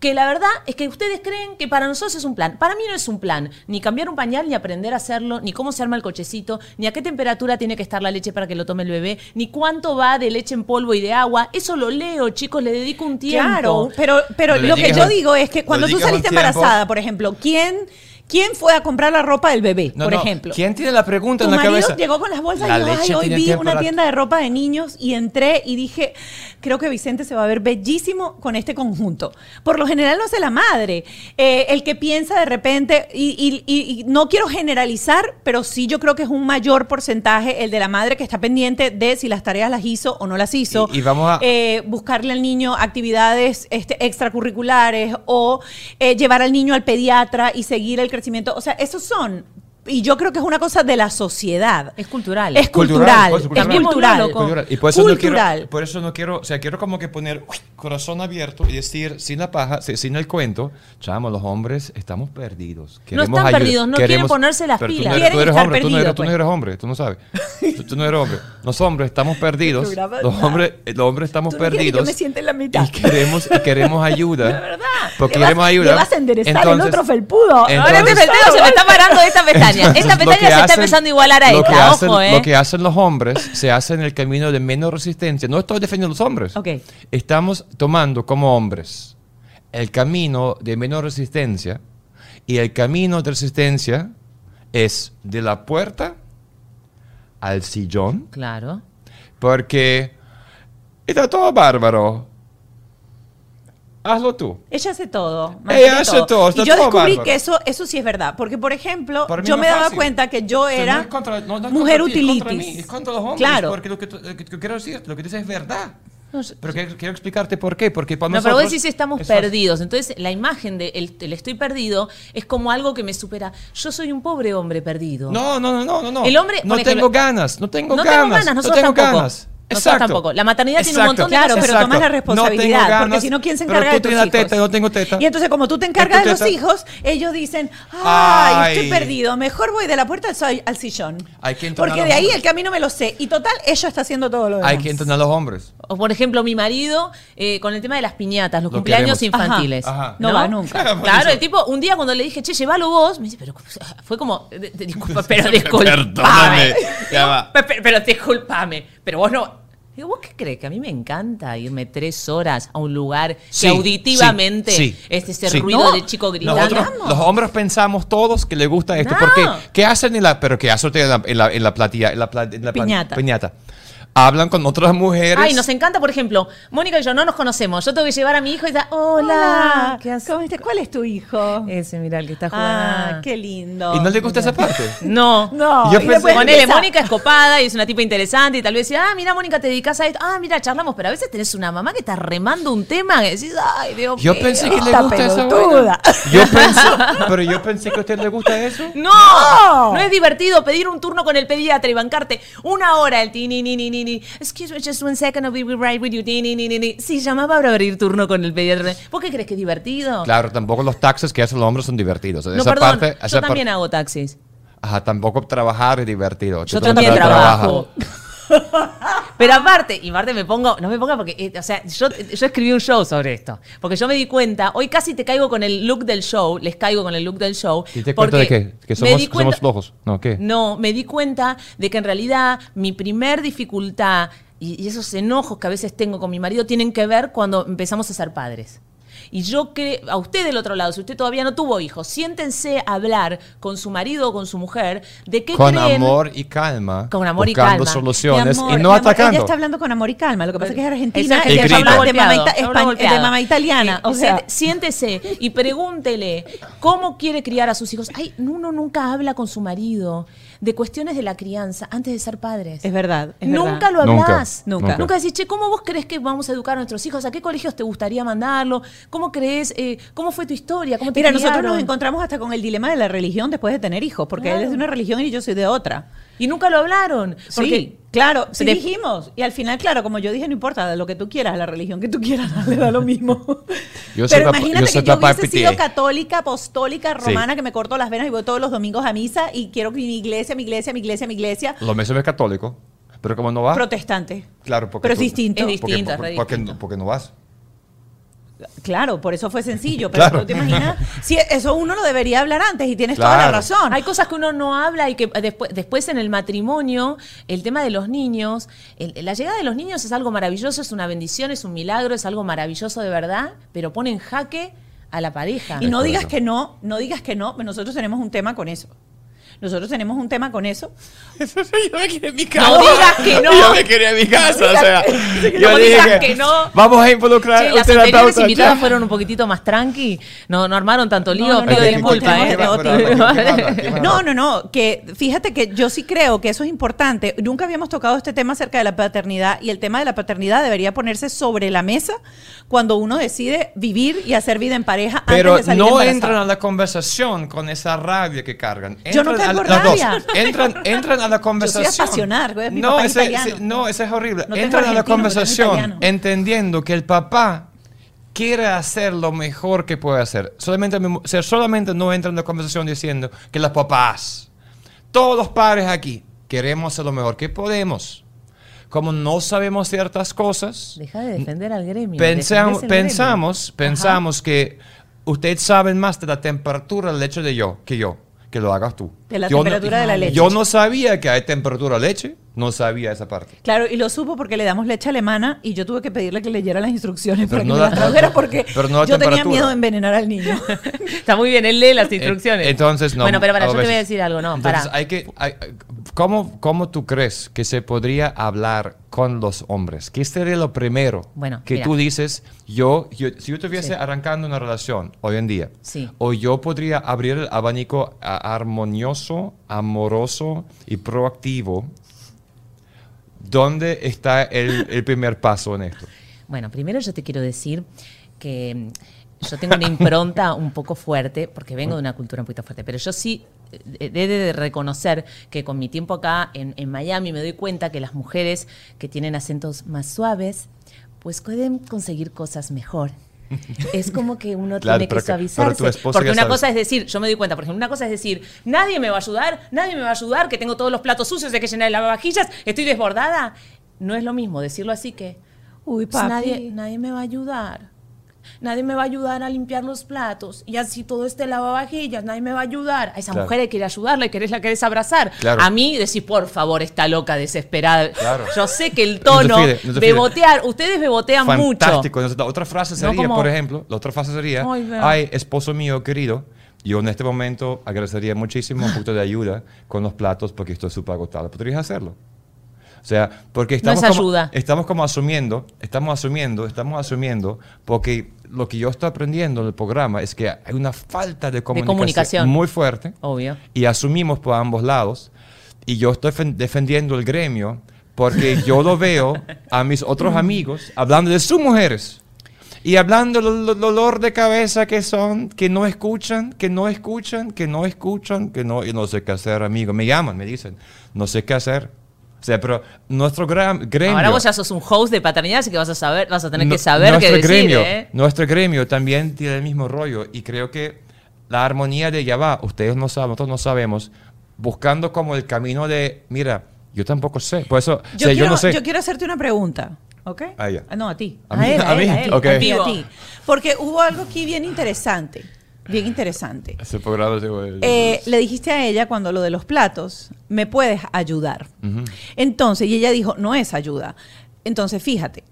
Speaker 3: que la verdad es que ustedes creen que para nosotros es un plan. Para mí no es un plan, ni cambiar un pañal, ni aprender a hacerlo, ni cómo se arma el cochecito, ni a qué temperatura tiene que estar la leche para que lo tome el bebé, ni cuánto va de leche en polvo y de agua. Eso lo leo, chicos, le dedico un tiempo.
Speaker 1: Claro, pero, pero
Speaker 2: Le
Speaker 1: lo que yo digo es que cuando tú saliste embarazada, por ejemplo, ¿quién, ¿quién fue a comprar la ropa del bebé,
Speaker 2: No,
Speaker 1: por
Speaker 2: no,
Speaker 1: ejemplo?
Speaker 2: ¿Quién tiene la pregunta
Speaker 1: Tu
Speaker 2: en la
Speaker 1: marido
Speaker 2: cabeza?
Speaker 1: llegó con las bolsas
Speaker 2: La
Speaker 1: y yo, ay, hoy vi una tienda de ropa de niños y entré y dije, creo que Vicente se va a ver bellísimo con este conjunto. Por lo general no hace la madre. Eh, el que piensa de repente, y, y- y- y no quiero generalizar, pero sí yo creo que es un mayor porcentaje el de la madre que está pendiente de si las tareas las hizo o no las hizo.
Speaker 2: Y- y vamos a-
Speaker 1: Eh, buscarle al niño actividades este, extracurriculares o eh, llevar al niño al pediatra y seguir el crecimiento. O sea, esos son. Y yo creo que es una cosa de la sociedad.
Speaker 3: Es cultural.
Speaker 1: Es
Speaker 2: Cultural,
Speaker 1: cultural.
Speaker 2: pues,
Speaker 1: Es
Speaker 2: cultural.
Speaker 1: cultural.
Speaker 3: Loco.
Speaker 2: Cultural. Y por eso, no
Speaker 1: Cultural.
Speaker 2: quiero, por eso no quiero, o sea, quiero como que poner uy, corazón abierto y decir, sin la paja, si- sin el cuento, chamo, los hombres estamos perdidos. Queremos
Speaker 3: están
Speaker 2: ayuda,
Speaker 3: perdidos, no quieren ponerse las
Speaker 2: pero tú
Speaker 3: pilas.
Speaker 2: no eres- tú eres
Speaker 1: estar
Speaker 2: hombre, tú no eres,
Speaker 1: perdidos,
Speaker 2: tú no
Speaker 1: pues.
Speaker 2: eres hombre, tú no sabes. Tú, tú no eres hombre. Los hombres estamos perdidos. Los hombres, los hombres estamos
Speaker 1: no que yo
Speaker 2: perdidos.
Speaker 1: me siente en la mitad.
Speaker 2: Y queremos, y queremos ayuda.
Speaker 1: De verdad.
Speaker 2: Porque
Speaker 1: vas-
Speaker 2: queremos ayuda.
Speaker 1: le vas a enderezar el
Speaker 2: Entonces-
Speaker 1: otro felpudo. Ahora
Speaker 3: Ahora este
Speaker 2: entonces-
Speaker 3: felpudo se me está parando de esta pestaña. Esta pestaña se está
Speaker 2: hacen-
Speaker 3: empezando a igualar a
Speaker 2: lo que
Speaker 3: esta.
Speaker 2: hacen-
Speaker 3: Ojo, ¿eh?
Speaker 2: Lo que hacen los hombres se hace en el camino de menos resistencia. No estoy defendiendo a los hombres.
Speaker 1: Ok.
Speaker 2: Estamos tomando como hombres el camino de menos resistencia y el camino de resistencia es de la puerta al sillón
Speaker 3: Claro.
Speaker 2: porque está todo bárbaro. Hazlo tú.
Speaker 1: Ella hace todo.
Speaker 2: Ella
Speaker 1: mantiene
Speaker 2: hace todo, está
Speaker 1: y yo
Speaker 2: todo
Speaker 1: descubrí
Speaker 2: bárbaro.
Speaker 1: que eso, eso sí es verdad. Porque, por ejemplo, yo me daba
Speaker 2: fácil.
Speaker 1: cuenta que yo
Speaker 2: O sea,
Speaker 1: era
Speaker 2: no es contra- no- no es
Speaker 1: mujer
Speaker 2: contra es mí, es contra los hombres.
Speaker 1: Claro.
Speaker 2: Porque lo que, lo que- quiero decir, lo que dices es verdad. Pero quiero, quiero explicarte por qué. Porque para
Speaker 3: No, pero
Speaker 2: nosotros
Speaker 3: vos decís estamos perdidos. Entonces, la imagen de el, el estoy perdido es como algo que me supera. Yo soy un pobre hombre perdido.
Speaker 2: No, no, no, no, no.
Speaker 3: El hombre,
Speaker 2: no tengo ganas, no tengo
Speaker 3: no
Speaker 2: ganas.
Speaker 3: tengo ganas,
Speaker 2: no tengo
Speaker 3: tampoco.
Speaker 2: ganas.
Speaker 3: Nosotros
Speaker 2: Exacto.
Speaker 3: tampoco. La maternidad tiene un montón de
Speaker 1: Claro,
Speaker 3: cosas.
Speaker 1: pero tomas la responsabilidad.
Speaker 2: No
Speaker 1: porque si no, ¿quién se
Speaker 2: pero
Speaker 1: encarga
Speaker 2: tú
Speaker 1: de tus
Speaker 2: tienes
Speaker 1: hijos?
Speaker 2: teta, yo tengo teta.
Speaker 1: Y entonces, como tú te encargas de los hijos, ellos dicen, ay,
Speaker 2: Ay.
Speaker 1: estoy perdido, mejor voy de la puerta al, sillón.
Speaker 2: Hay que entrenar
Speaker 1: Porque de ahí
Speaker 2: hombres.
Speaker 1: el camino me lo sé. Y total, ella está haciendo todo lo demás.
Speaker 2: Hay que entrenar a los hombres.
Speaker 3: O por ejemplo, mi marido eh, con el tema de las piñatas, los
Speaker 2: Lo
Speaker 3: cumpleaños
Speaker 2: queremos.
Speaker 3: infantiles.
Speaker 2: Ajá, ajá.
Speaker 1: No va nunca.
Speaker 3: Claro, el tipo, un día cuando le dije, che, llévalo vos, me dice, pero fue como, disculpa, pero disculpame.
Speaker 2: Perdóname, ya va.
Speaker 3: Pe- pe- Pero, disculpame, pero vos no. Digo, ¿vos qué crees? Que a mí me encanta irme tres horas a un lugar
Speaker 2: Sí,
Speaker 3: que auditivamente
Speaker 2: sí, sí,
Speaker 3: es ese ruido
Speaker 1: No,
Speaker 3: de chico gritando.
Speaker 2: Nosotros, los hombres pensamos todos que les gusta esto.
Speaker 3: No.
Speaker 2: Porque, ¿qué hacen en la, pero qué hacen en la, en la, en la platilla, en la, en la
Speaker 1: piñata?
Speaker 2: Hablan con otras mujeres.
Speaker 3: Ay, nos encanta, por ejemplo, Mónica y yo no nos conocemos. Yo tengo que llevar a mi hijo y dice, hola.
Speaker 1: Hola,
Speaker 3: ¿Qué haces?
Speaker 1: ¿Cómo estás? ¿Cuál es tu hijo?
Speaker 3: Ese, mira, el que está jugando.
Speaker 1: Ah, qué lindo.
Speaker 2: ¿Y no le gusta esa parte?
Speaker 3: No.
Speaker 1: No,
Speaker 2: Yo
Speaker 1: y
Speaker 2: pensé-
Speaker 3: Ponele, Mónica es copada y es una tipa interesante y tal vez decía, ah, mira, Mónica, te dedicas a esto. Ah, mira, charlamos, pero a veces tenés una mamá que está remando un tema que decís, ay, Dios
Speaker 2: Yo
Speaker 3: mío".
Speaker 2: pensé que le gusta esa. Yo pensé, pero yo pensé que a usted le gusta eso.
Speaker 3: No,
Speaker 1: No.
Speaker 3: no es divertido pedir un turno con el pediatra y bancarte una hora el ti ni ni ni ni. Excuse me, just one second, I'll be right with you. Ti, ni, ni, ni, ni. Sí, llamaba para abrir turno con el pediatra. ¿Vos qué crees que es divertido?
Speaker 2: Claro, tampoco los taxes que hacen los hombres son divertidos.
Speaker 3: No,
Speaker 2: esa
Speaker 3: perdón,
Speaker 2: parte,
Speaker 3: yo
Speaker 2: esa
Speaker 3: también
Speaker 2: par-
Speaker 3: hago taxis.
Speaker 2: Ajá, tampoco trabajar es divertido.
Speaker 3: Yo
Speaker 2: no
Speaker 3: también
Speaker 2: trabajas.
Speaker 3: trabajo. Pero aparte, y aparte me pongo, no me ponga porque, eh, o sea, yo, yo escribí un show sobre esto. Porque yo me di cuenta, hoy casi te caigo con el look del show, les caigo con el look del show.
Speaker 2: ¿Y te cuenta de qué? Que somos,
Speaker 3: cuenta-
Speaker 2: somos flojos. No, ¿qué?
Speaker 3: No, me di cuenta de que en realidad mi primer dificultad y, y esos enojos que a veces tengo con mi marido tienen que ver cuando empezamos a ser padres. Y yo que a usted del otro lado, si usted todavía no tuvo hijos, siéntense a hablar con su marido o con su mujer de qué
Speaker 2: Con
Speaker 3: creen.
Speaker 2: amor y calma.
Speaker 3: Con amor y
Speaker 2: buscando
Speaker 3: calma.
Speaker 2: soluciones
Speaker 1: amor,
Speaker 2: y no
Speaker 1: amor,
Speaker 2: atacando.
Speaker 1: Ella está hablando con amor y calma. Lo que pasa es que es argentina,
Speaker 2: Y grita.
Speaker 1: mamá- de mamá,
Speaker 3: Habla
Speaker 1: de mamá italiana. O sea,
Speaker 3: siéntese y pregúntele cómo quiere criar a sus hijos. Ay, uno nunca habla con su marido de cuestiones de la crianza antes de ser padres.
Speaker 1: es verdad. es
Speaker 3: Nunca
Speaker 1: verdad.
Speaker 3: lo
Speaker 2: Nunca,
Speaker 3: hablás.
Speaker 1: nunca.
Speaker 3: Nunca decís, che, ¿cómo vos crees que vamos a educar a nuestros hijos? ¿A qué colegios te gustaría mandarlo? ¿Cómo crees? eh, ¿Cómo fue tu historia? ¿Cómo te
Speaker 1: Mira, nosotros nos encontramos hasta con el dilema de la religión después de tener hijos, porque
Speaker 3: Claro.
Speaker 1: él es de una religión y yo soy de otra.
Speaker 3: Y nunca lo hablaron. Porque
Speaker 1: Sí. Claro, sí
Speaker 3: De-
Speaker 1: dijimos. Y al final, claro, como yo dije, no importa, lo que tú quieras, la religión que tú quieras, le da lo mismo.
Speaker 2: Yo
Speaker 1: Pero imagínate
Speaker 2: yo
Speaker 1: que yo hubiese sido católica, apostólica, romana, que me corto las venas y voy todos los domingos a misa y quiero que mi iglesia, mi iglesia, mi iglesia, mi iglesia,
Speaker 2: Lo mismo es católico, pero como no vas,
Speaker 1: protestante.
Speaker 2: claro, porque
Speaker 1: Pero es distinto.
Speaker 3: Es distinto,
Speaker 2: porque,
Speaker 3: distinto.
Speaker 2: porque no vas.
Speaker 1: Claro, por eso fue sencillo. Pero
Speaker 2: Claro.
Speaker 1: tú te imaginas, si eso uno lo debería hablar antes y tienes toda la razón.
Speaker 3: Hay cosas que uno no habla y que después, después en el matrimonio, el tema de los niños, el- la llegada de los niños es algo maravilloso, es una bendición, es un milagro, es algo maravilloso de verdad, pero pone en jaque a la pareja.
Speaker 1: Y no digas que no, no digas que no, nosotros tenemos un tema con eso. Nosotros tenemos un tema con eso.
Speaker 2: yo me quería en mi
Speaker 3: No digas que no.
Speaker 2: Yo me quería en mi casa, o sea.
Speaker 3: no
Speaker 2: yo
Speaker 3: digas
Speaker 2: dije
Speaker 3: que no.
Speaker 2: Vamos a involucrar un
Speaker 3: las anteriores invitadas
Speaker 2: ya.
Speaker 3: fueron un poquitito más tranqui, no, no armaron tanto lío,
Speaker 1: No, no, no,
Speaker 3: ¿eh?
Speaker 1: tenemos-
Speaker 2: Pero, pero,
Speaker 1: tenemos-
Speaker 2: ¿qué más da? ¿Qué más
Speaker 1: No, no, no, que fíjate que yo sí creo que eso es importante. Nunca habíamos tocado este tema acerca de la paternidad y el tema de la paternidad debería ponerse sobre la mesa cuando uno decide vivir y hacer vida en pareja
Speaker 2: Pero
Speaker 1: antes de salir
Speaker 2: no
Speaker 1: embarazada.
Speaker 2: entran a la conversación con esa rabia que cargan.
Speaker 1: Yo no
Speaker 2: Entran
Speaker 1: tengo
Speaker 2: a, las dos. Entran, entran a la conversación.
Speaker 1: apasional, güey, mi
Speaker 2: no,
Speaker 1: papá es
Speaker 2: ese,
Speaker 1: italiano.
Speaker 2: ese- no, ese es horrible.
Speaker 1: No
Speaker 2: entran a la conversación entendiendo que el papá quiere hacer lo mejor que puede hacer. Solamente, o sea, solamente no entran en la conversación diciendo que las papás, todos los padres aquí, queremos hacer lo mejor que podemos. Como no sabemos ciertas cosas,
Speaker 3: Deja de defender al gremio.
Speaker 2: Pensamos,
Speaker 3: gremio.
Speaker 2: pensamos, pensamos que ustedes saben más de la temperatura del leche de yo que yo, que lo hagas tú.
Speaker 1: De la
Speaker 2: Yo no-
Speaker 1: temperatura de la leche.
Speaker 2: Yo no sabía que hay temperatura de leche, no sabía esa parte.
Speaker 1: Claro, y lo supo porque le damos leche alemana y yo tuve que pedirle que leyera las instrucciones
Speaker 2: Pero
Speaker 1: para
Speaker 2: no
Speaker 1: que
Speaker 2: la-
Speaker 1: me las trajera porque
Speaker 2: pero no la
Speaker 1: yo tenía miedo de envenenar al niño.
Speaker 3: Está muy bien, él lee las instrucciones.
Speaker 2: Eh, Entonces, no.
Speaker 3: Bueno, pero para, yo te voy a decir algo, no,
Speaker 2: Entonces,
Speaker 3: para.
Speaker 2: hay que, hay- ¿cómo, ¿Cómo tú crees que se podría hablar con los hombres? ¿Qué sería lo primero
Speaker 3: Bueno,
Speaker 2: que
Speaker 3: mira.
Speaker 2: tú dices, yo, yo- si yo estuviese
Speaker 3: Sí.
Speaker 2: arrancando una relación hoy en día,
Speaker 3: Sí.
Speaker 2: o yo podría abrir el abanico a- armonioso, amoroso y proactivo, ¿dónde está el, el primer paso en esto?
Speaker 3: Bueno, primero yo te quiero decir que mm, yo tengo una impronta un poco fuerte, porque vengo de una cultura un poquito fuerte, pero yo sí eh, he de reconocer que con mi tiempo acá en, en Miami me doy cuenta que las mujeres que tienen acentos más suaves, pues pueden conseguir cosas mejor. Es como que uno
Speaker 2: Claro,
Speaker 3: tiene que suavizarse. Porque una cosa es decir, yo me doy cuenta, por ejemplo, una cosa es decir, nadie me va a ayudar, nadie me va a ayudar, que tengo todos los platos sucios, de que llenar las lavavajillas, estoy desbordada. No es lo mismo decirlo así que,
Speaker 1: Uy,
Speaker 3: pues
Speaker 1: papi.
Speaker 3: nadie, nadie me va a ayudar. Nadie me va a ayudar a limpiar los platos. Y así todo este lavavajillas, nadie me va a ayudar. A esa
Speaker 2: Claro.
Speaker 3: mujer hay que ir a ayudarla y querés la querés abrazar.
Speaker 2: Claro.
Speaker 3: A mí decís, por favor, está loca, desesperada.
Speaker 2: Claro.
Speaker 3: Yo sé que el
Speaker 2: No
Speaker 3: tono,
Speaker 2: fide, no fide.
Speaker 3: bebotear, ustedes bebotean mucho.
Speaker 2: Fantástico. La otra frase
Speaker 3: No
Speaker 2: sería, por ejemplo, la otra frase sería,
Speaker 3: ay,
Speaker 2: esposo mío querido, yo en este momento agradecería muchísimo un poquito de ayuda con los platos porque estoy súper agotado. ¿Podrías hacerlo? O sea, porque
Speaker 3: No
Speaker 2: estamos,
Speaker 3: es
Speaker 2: como,
Speaker 3: ayuda.
Speaker 2: estamos como asumiendo, estamos asumiendo, estamos asumiendo, porque lo que yo estoy aprendiendo en el programa es que hay una falta de comunicación,
Speaker 3: comunicación.
Speaker 2: muy fuerte
Speaker 3: Obvio.
Speaker 2: y asumimos por ambos lados. Y yo estoy fen- defendiendo el gremio porque yo lo veo a mis otros amigos hablando de sus mujeres y hablando del del dolor de cabeza que son, que no escuchan, que no escuchan, que no escuchan, que no, y no sé qué hacer, amigo. Me llaman, me dicen, no sé qué hacer. O sea, pero nuestro gremio...
Speaker 3: Ahora vos ya sos un host de paternidad, así que vas a saber, vas a tener
Speaker 2: No-
Speaker 3: que saber qué decir,
Speaker 2: gremio,
Speaker 3: ¿eh?
Speaker 2: Nuestro gremio también tiene el mismo rollo y creo que la armonía de ya va, ustedes no saben, nosotros no sabemos, buscando como el camino de, mira, yo tampoco sé, por eso,
Speaker 1: Yo,
Speaker 2: o sea,
Speaker 1: quiero,
Speaker 2: yo no sé.
Speaker 1: yo quiero hacerte una pregunta, ¿ok?
Speaker 2: Ah,
Speaker 1: No, a ti.
Speaker 2: A mí,
Speaker 3: él,
Speaker 2: a mí,
Speaker 3: a él,
Speaker 2: ok.
Speaker 1: A a ti. Porque hubo algo aquí bien interesante, bien interesante.
Speaker 2: Ese programa es-
Speaker 1: Eh, le dijiste a ella cuando lo de los platos, ¿me puedes ayudar? Entonces, y ella dijo, no es ayuda. Entonces, fíjate,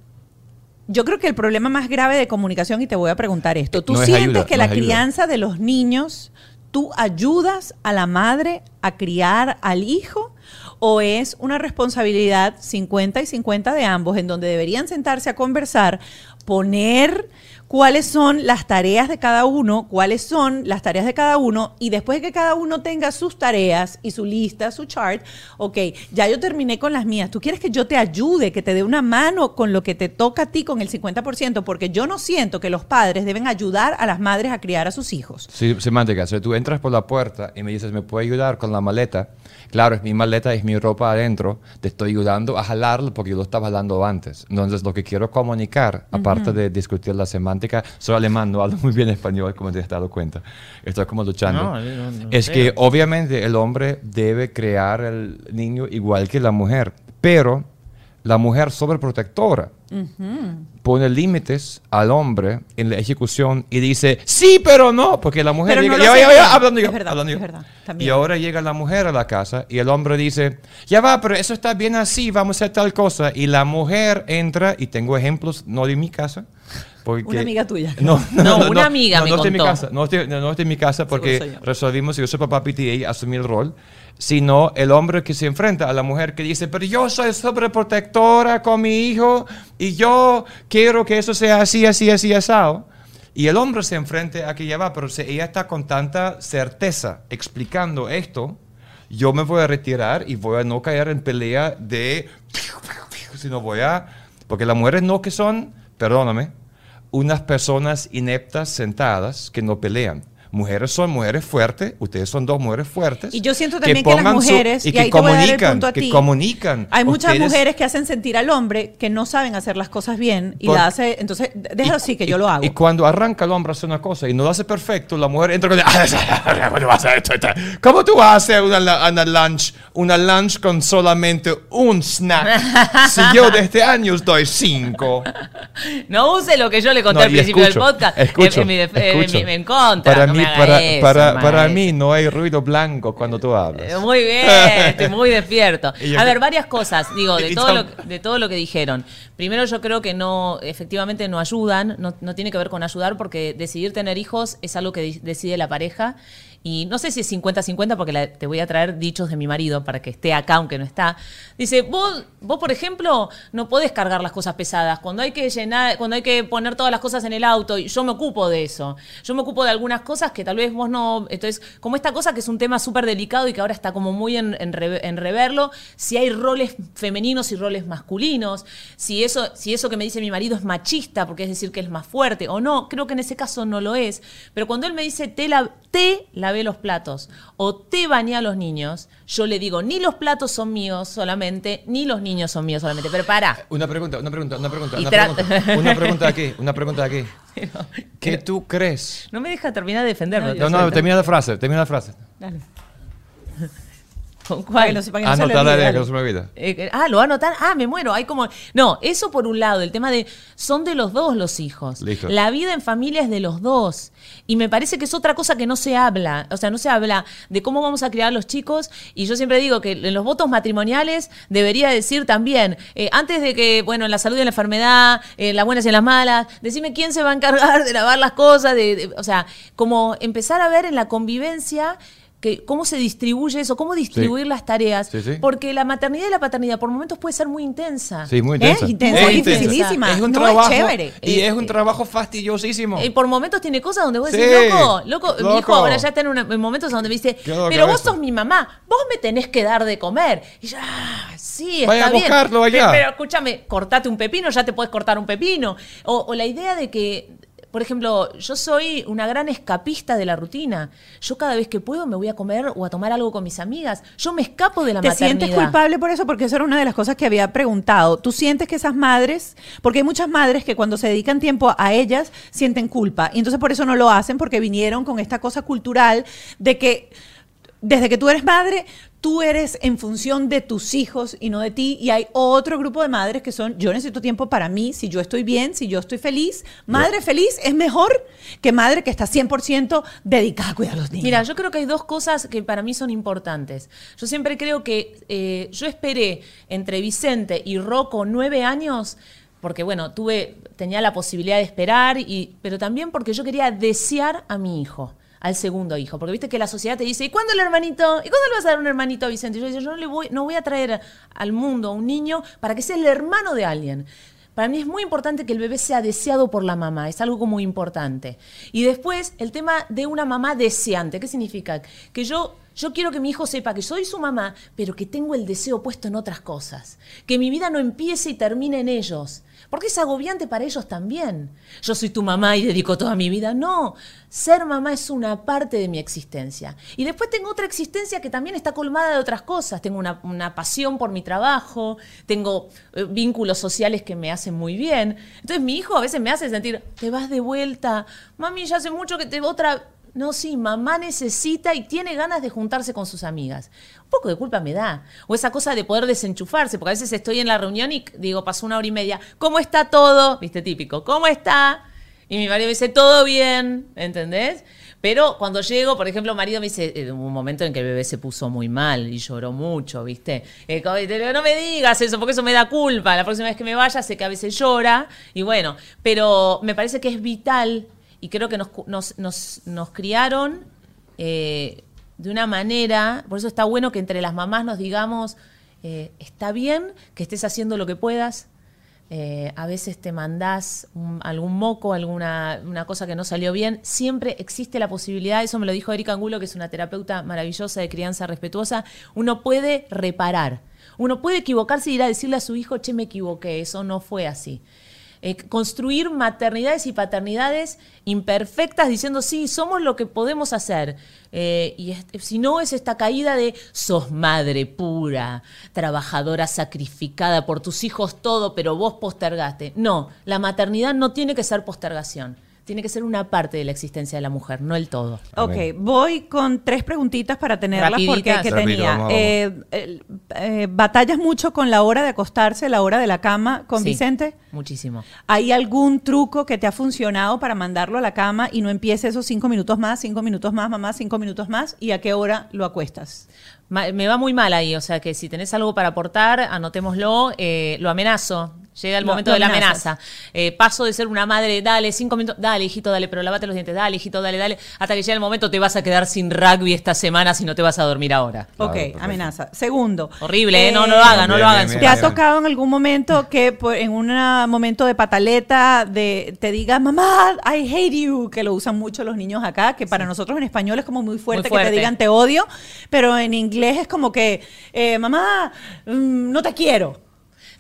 Speaker 1: yo creo que el problema más grave de comunicación, y te voy a preguntar esto, ¿tú
Speaker 2: No es
Speaker 1: sientes
Speaker 2: ayuda,
Speaker 1: que
Speaker 2: no
Speaker 1: la crianza de los niños, tú ayudas a la madre a criar al hijo? ¿O es una responsabilidad 50 y 50 de ambos en donde deberían sentarse a conversar? poner cuáles son las tareas de cada uno, cuáles son las tareas de cada uno, y después de que cada uno tenga sus tareas y su lista, su chart, ok, ya yo terminé con las mías, tú quieres que yo te ayude, que te dé una mano con lo que te toca a ti con el 50%, porque yo no siento que los padres deben ayudar a las madres a criar a sus hijos.
Speaker 2: Sí, semántica. Si tú entras por la puerta y me dices, ¿me puede ayudar con la maleta? Claro, es mi maleta, es mi ropa adentro. Te estoy ayudando a jalarlo porque yo lo estaba jalando antes. Entonces, lo que quiero comunicar, aparte de discutir la semántica, soy alemán, no hablo muy bien español, como te has dado cuenta. Estoy como luchando.
Speaker 4: No, no, no
Speaker 2: es que obviamente el hombre debe crear el niño igual que la mujer, pero la mujer sobreprotectora pone límites al hombre en la ejecución y dice, sí, pero no, porque la mujer llega, ya, ya, ya, hablando yo,
Speaker 1: Es verdad,
Speaker 2: hablando yo.
Speaker 1: verdad,
Speaker 2: Y ahora llega la mujer a la casa y el hombre dice, ya va, pero eso está bien así, vamos a hacer tal cosa. Y la mujer entra, y tengo ejemplos, no de mi casa. Porque,
Speaker 1: Una amiga tuya.
Speaker 2: No, no,
Speaker 3: No,
Speaker 2: no,
Speaker 3: una
Speaker 2: no,
Speaker 3: amiga
Speaker 2: no,
Speaker 3: me
Speaker 2: no estoy en mi casa, no estoy, no, no estoy en mi casa porque resolvimos, yo soy papá PTA, asumí el rol, sino el hombre que se enfrenta a la mujer que dice, pero yo soy sobreprotectora con mi hijo y yo quiero que eso sea así, así, así, asado. Y el hombre se enfrenta a que ya va, pero si ella está con tanta certeza explicando esto, yo me voy a retirar y voy a no caer en pelea de, sino voy a, porque las mujeres no que son, perdóname, unas personas ineptas sentadas que no pelean. Mujeres son mujeres fuertes, ustedes son dos mujeres fuertes.
Speaker 1: Y yo siento también que, las
Speaker 2: pongan su-
Speaker 1: mujeres,
Speaker 2: y
Speaker 1: y,
Speaker 2: que
Speaker 1: ahí
Speaker 2: comunican,
Speaker 1: a
Speaker 2: que comunican.
Speaker 1: Hay muchas
Speaker 2: Ustedes-
Speaker 1: mujeres que hacen sentir al hombre que no saben hacer las cosas bien y
Speaker 2: Por-
Speaker 1: la hace, entonces déjalo así que yo lo hago.
Speaker 2: Y cuando arranca el hombre a hacer una cosa y no lo hace perfecto, la mujer entra con ¿Cómo tú vas a hacer una, una lunch, una lunch con solamente un snack? si yo de este año doy cinco.
Speaker 3: No use lo que yo le conté
Speaker 2: No,
Speaker 3: al
Speaker 2: y
Speaker 3: principio
Speaker 2: escucho,
Speaker 3: del podcast.
Speaker 2: escucho,
Speaker 3: en, mi def- en
Speaker 2: escucho.
Speaker 3: mi- en contra.
Speaker 2: Para
Speaker 3: no
Speaker 2: mí, para,
Speaker 3: eso,
Speaker 2: para, para mí no hay ruido blanco cuando tú hablas.
Speaker 3: Eh, Muy bien, estoy muy despierto. A ver, varias cosas, digo, de todo, lo, de todo lo que dijeron. Primero, yo creo que no, efectivamente no ayudan, no, no tiene que ver con ayudar, porque decidir tener hijos es algo que decide la pareja. Y no sé si es 50-50, porque la- te voy a traer dichos de mi marido para que esté acá, aunque no está. Dice, vos, vos, por ejemplo, no podés cargar las cosas pesadas. Cuando hay que llenar, cuando hay que poner todas las cosas en el auto, yo me ocupo de eso. Yo me ocupo de algunas cosas que tal vez vos no. Entonces, como esta cosa que es un tema súper delicado y que ahora está como muy en, en, re- en reverlo, si hay roles femeninos y roles masculinos, si eso, si eso que me dice mi marido es machista, porque es decir que es más fuerte, o no, creo que en ese caso no lo es. Pero cuando él me dice te, la, lavé los platos o te bañé a los niños, yo le digo, ni los platos son míos solamente, ni los niños son míos solamente. Pero para.
Speaker 2: Una pregunta, una pregunta, una pregunta, una pregunta. Una pregunta aquí, una pregunta aquí. ¿Qué tú crees?
Speaker 3: No me deja terminar de defenderlo.
Speaker 2: No, no, termina la frase, termina la frase.
Speaker 1: Dale. No sepa que no se le
Speaker 2: Anota la idea, que no se me olvida.
Speaker 3: Eh, ah, lo va a anotar. Ah, me muero. Hay como. No, eso por un lado, el tema de. Son de los dos los hijos.
Speaker 2: Listo.
Speaker 3: La vida en familia es de los dos. Y me parece que es otra cosa que no se habla. O sea, no se habla de cómo vamos a criar a los chicos. Y yo siempre digo que en los votos matrimoniales debería decir también, eh, antes de que, bueno, en la salud y en la enfermedad, en las buenas y en las malas, decime quién se va a encargar de lavar las cosas. De, de- o sea, como empezar a ver en la convivencia. Que, cómo se distribuye eso, cómo distribuir las tareas,
Speaker 2: Sí, sí.
Speaker 3: porque la maternidad y la paternidad por momentos puede ser muy intensa.
Speaker 2: Sí, muy
Speaker 1: Es
Speaker 2: intensa.
Speaker 1: intensa,
Speaker 3: es
Speaker 2: intensa.
Speaker 1: dificilísima.
Speaker 2: Es un
Speaker 1: No, es
Speaker 2: trabajo.
Speaker 1: chévere.
Speaker 2: Y
Speaker 3: Eh,
Speaker 2: es un
Speaker 3: eh,
Speaker 2: trabajo fastidiosísimo.
Speaker 3: Y por momentos tiene cosas donde vos
Speaker 2: Sí,
Speaker 3: decís, loco, loco, mi hijo ahora ya está en, una- en momentos donde me dice, pero vos sos mi mamá, vos me tenés que dar de comer. Y yo, ah, sí, está
Speaker 2: Vaya a
Speaker 3: bien.
Speaker 2: buscarlo allá.
Speaker 3: Pero, pero escúchame, cortate un pepino, ya te puedes cortar un pepino. O, o la idea de que, por ejemplo, yo soy una gran escapista de la rutina. Yo cada vez que puedo me voy a comer o a tomar algo con mis amigas. Yo me escapo de la
Speaker 1: ¿Te
Speaker 3: maternidad.
Speaker 1: sientes culpable por eso? Porque eso era una de las cosas que había preguntado. ¿Tú sientes que esas madres, porque hay muchas madres que cuando se dedican tiempo a ellas sienten culpa y entonces por eso no lo hacen porque vinieron con esta cosa cultural de que desde que tú eres madre, tú eres en función de tus hijos y no de ti. Y hay otro grupo de madres que son, yo necesito tiempo para mí, si yo estoy bien, si yo estoy feliz. Madre feliz es mejor que madre que está 100% dedicada a cuidar a los niños.
Speaker 3: Mira, yo creo que hay dos cosas que para mí son importantes. Yo siempre creo que eh, yo esperé entre Vicente y Rocco nueve años, porque bueno, tuve, tenía la posibilidad de esperar, y, pero también porque yo quería desear a mi hijo al segundo hijo, porque viste que la sociedad te dice, ¿y cuándo el hermanito? ¿Y cuándo le vas a dar un hermanito a Vicente? Y yo decía, yo no le voy, no voy a traer al mundo a un niño para que sea el hermano de alguien. Para mí es muy importante que el bebé sea deseado por la mamá, es algo muy importante. Y después, el tema de una mamá deseante, ¿qué significa? Que yo yo quiero que mi hijo sepa que soy su mamá, pero que tengo el deseo puesto en otras cosas. Que mi vida no empiece y termine en ellos. Porque es agobiante para ellos también. Yo soy tu mamá y dedico toda mi vida. No, ser mamá es una parte de mi existencia. Y después tengo otra existencia que también está colmada de otras cosas. Tengo una, pasión por mi trabajo, tengo eh, vínculos sociales que me hacen muy bien. Entonces mi hijo a veces me hace sentir, te vas de vuelta, mami, ya hace mucho que te otra no, sí, mamá necesita y tiene ganas de juntarse con sus amigas. Un poco de culpa me da. O esa cosa de poder desenchufarse, porque a veces estoy en la reunión y digo, pasó una hora y media, ¿cómo está todo? Viste, típico, ¿cómo está? Y mi marido me dice, todo bien, ¿entendés? Pero cuando llego, por ejemplo, marido me dice, en un momento en que el bebé se puso muy mal y lloró mucho, ¿viste? Eh, no me digas eso, porque eso me da culpa. La próxima vez que me vaya, sé que a veces llora. Y bueno, pero me parece que es vital y creo que nos, nos, criaron eh, de una manera, por eso está bueno que entre las mamás nos digamos, eh, está bien que estés haciendo lo que puedas, eh, a veces te mandás algún moco, alguna una cosa que no salió bien, siempre existe la posibilidad, eso me lo dijo Erika Angulo, que es una terapeuta maravillosa de crianza respetuosa, uno puede reparar, uno puede equivocarse y ir a decirle a su hijo, che, me equivoqué, eso no fue así. Eh, construir maternidades y paternidades imperfectas diciendo, sí, somos lo que podemos hacer. Eh, y si no es esta caída de, sos madre pura, trabajadora sacrificada por tus hijos todo, pero vos postergaste. No, la maternidad no tiene que ser postergación tiene que ser una parte de la existencia de la mujer, no el todo.
Speaker 1: Ok, voy con tres preguntitas para tenerlas porque que tenía. Eh, eh, ¿Batallas mucho con la hora de acostarse, la hora de la cama con Vicente?
Speaker 3: Muchísimo.
Speaker 1: ¿Hay algún truco que te ha funcionado para mandarlo a la cama y no empiece esos cinco minutos más, cinco minutos más, mamá, cinco minutos más? ¿Y a qué hora lo acuestas?
Speaker 3: Me va muy mal ahí, o sea que si tenés algo para aportar, anotémoslo, eh, lo amenazo. Llega el momento de la amenaza. Eh, paso de ser una madre, dale, cinco minutos, dale, hijito, dale, pero lavate los dientes, dale, hijito, dale, dale, hasta que llega el momento te vas a quedar sin rugby esta semana si no te vas a dormir ahora.
Speaker 1: ok, amenaza. Segundo.
Speaker 3: Horrible, ¿eh? no, no lo hagan, no lo hagan.
Speaker 1: ¿Te ha tocado en algún momento que en un momento de pataleta de, te diga, mamá, I hate you, que lo usan mucho los niños acá, que para nosotros en español es como muy fuerte, que te digan te odio, pero en inglés es como que, eh, mamá, mm, no te quiero.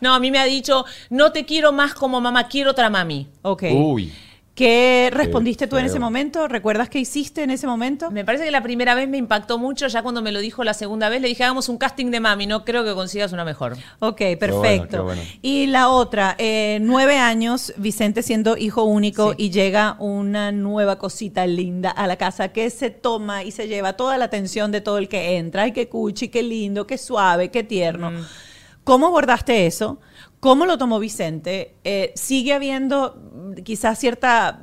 Speaker 3: No, a mí me ha dicho, no te quiero más como mamá, quiero otra mami.
Speaker 1: Ok. Uy. ¿Qué respondiste tú en ese momento? ¿Recuerdas qué hiciste en ese momento?
Speaker 3: Me parece que la primera vez me impactó mucho, ya cuando me lo dijo la segunda vez le dije, hagamos un casting de mami, no creo que consigas una mejor.
Speaker 1: Ok, perfecto. Y la otra, eh, nueve años, Vicente siendo hijo único y llega una nueva cosita linda a la casa que se toma y se lleva toda la atención de todo el que entra. Ay, qué cuchi, qué lindo, qué suave, qué tierno. Mm. ¿Cómo abordaste eso? ¿Cómo lo tomó Vicente? Eh, ¿Sigue habiendo quizás cierta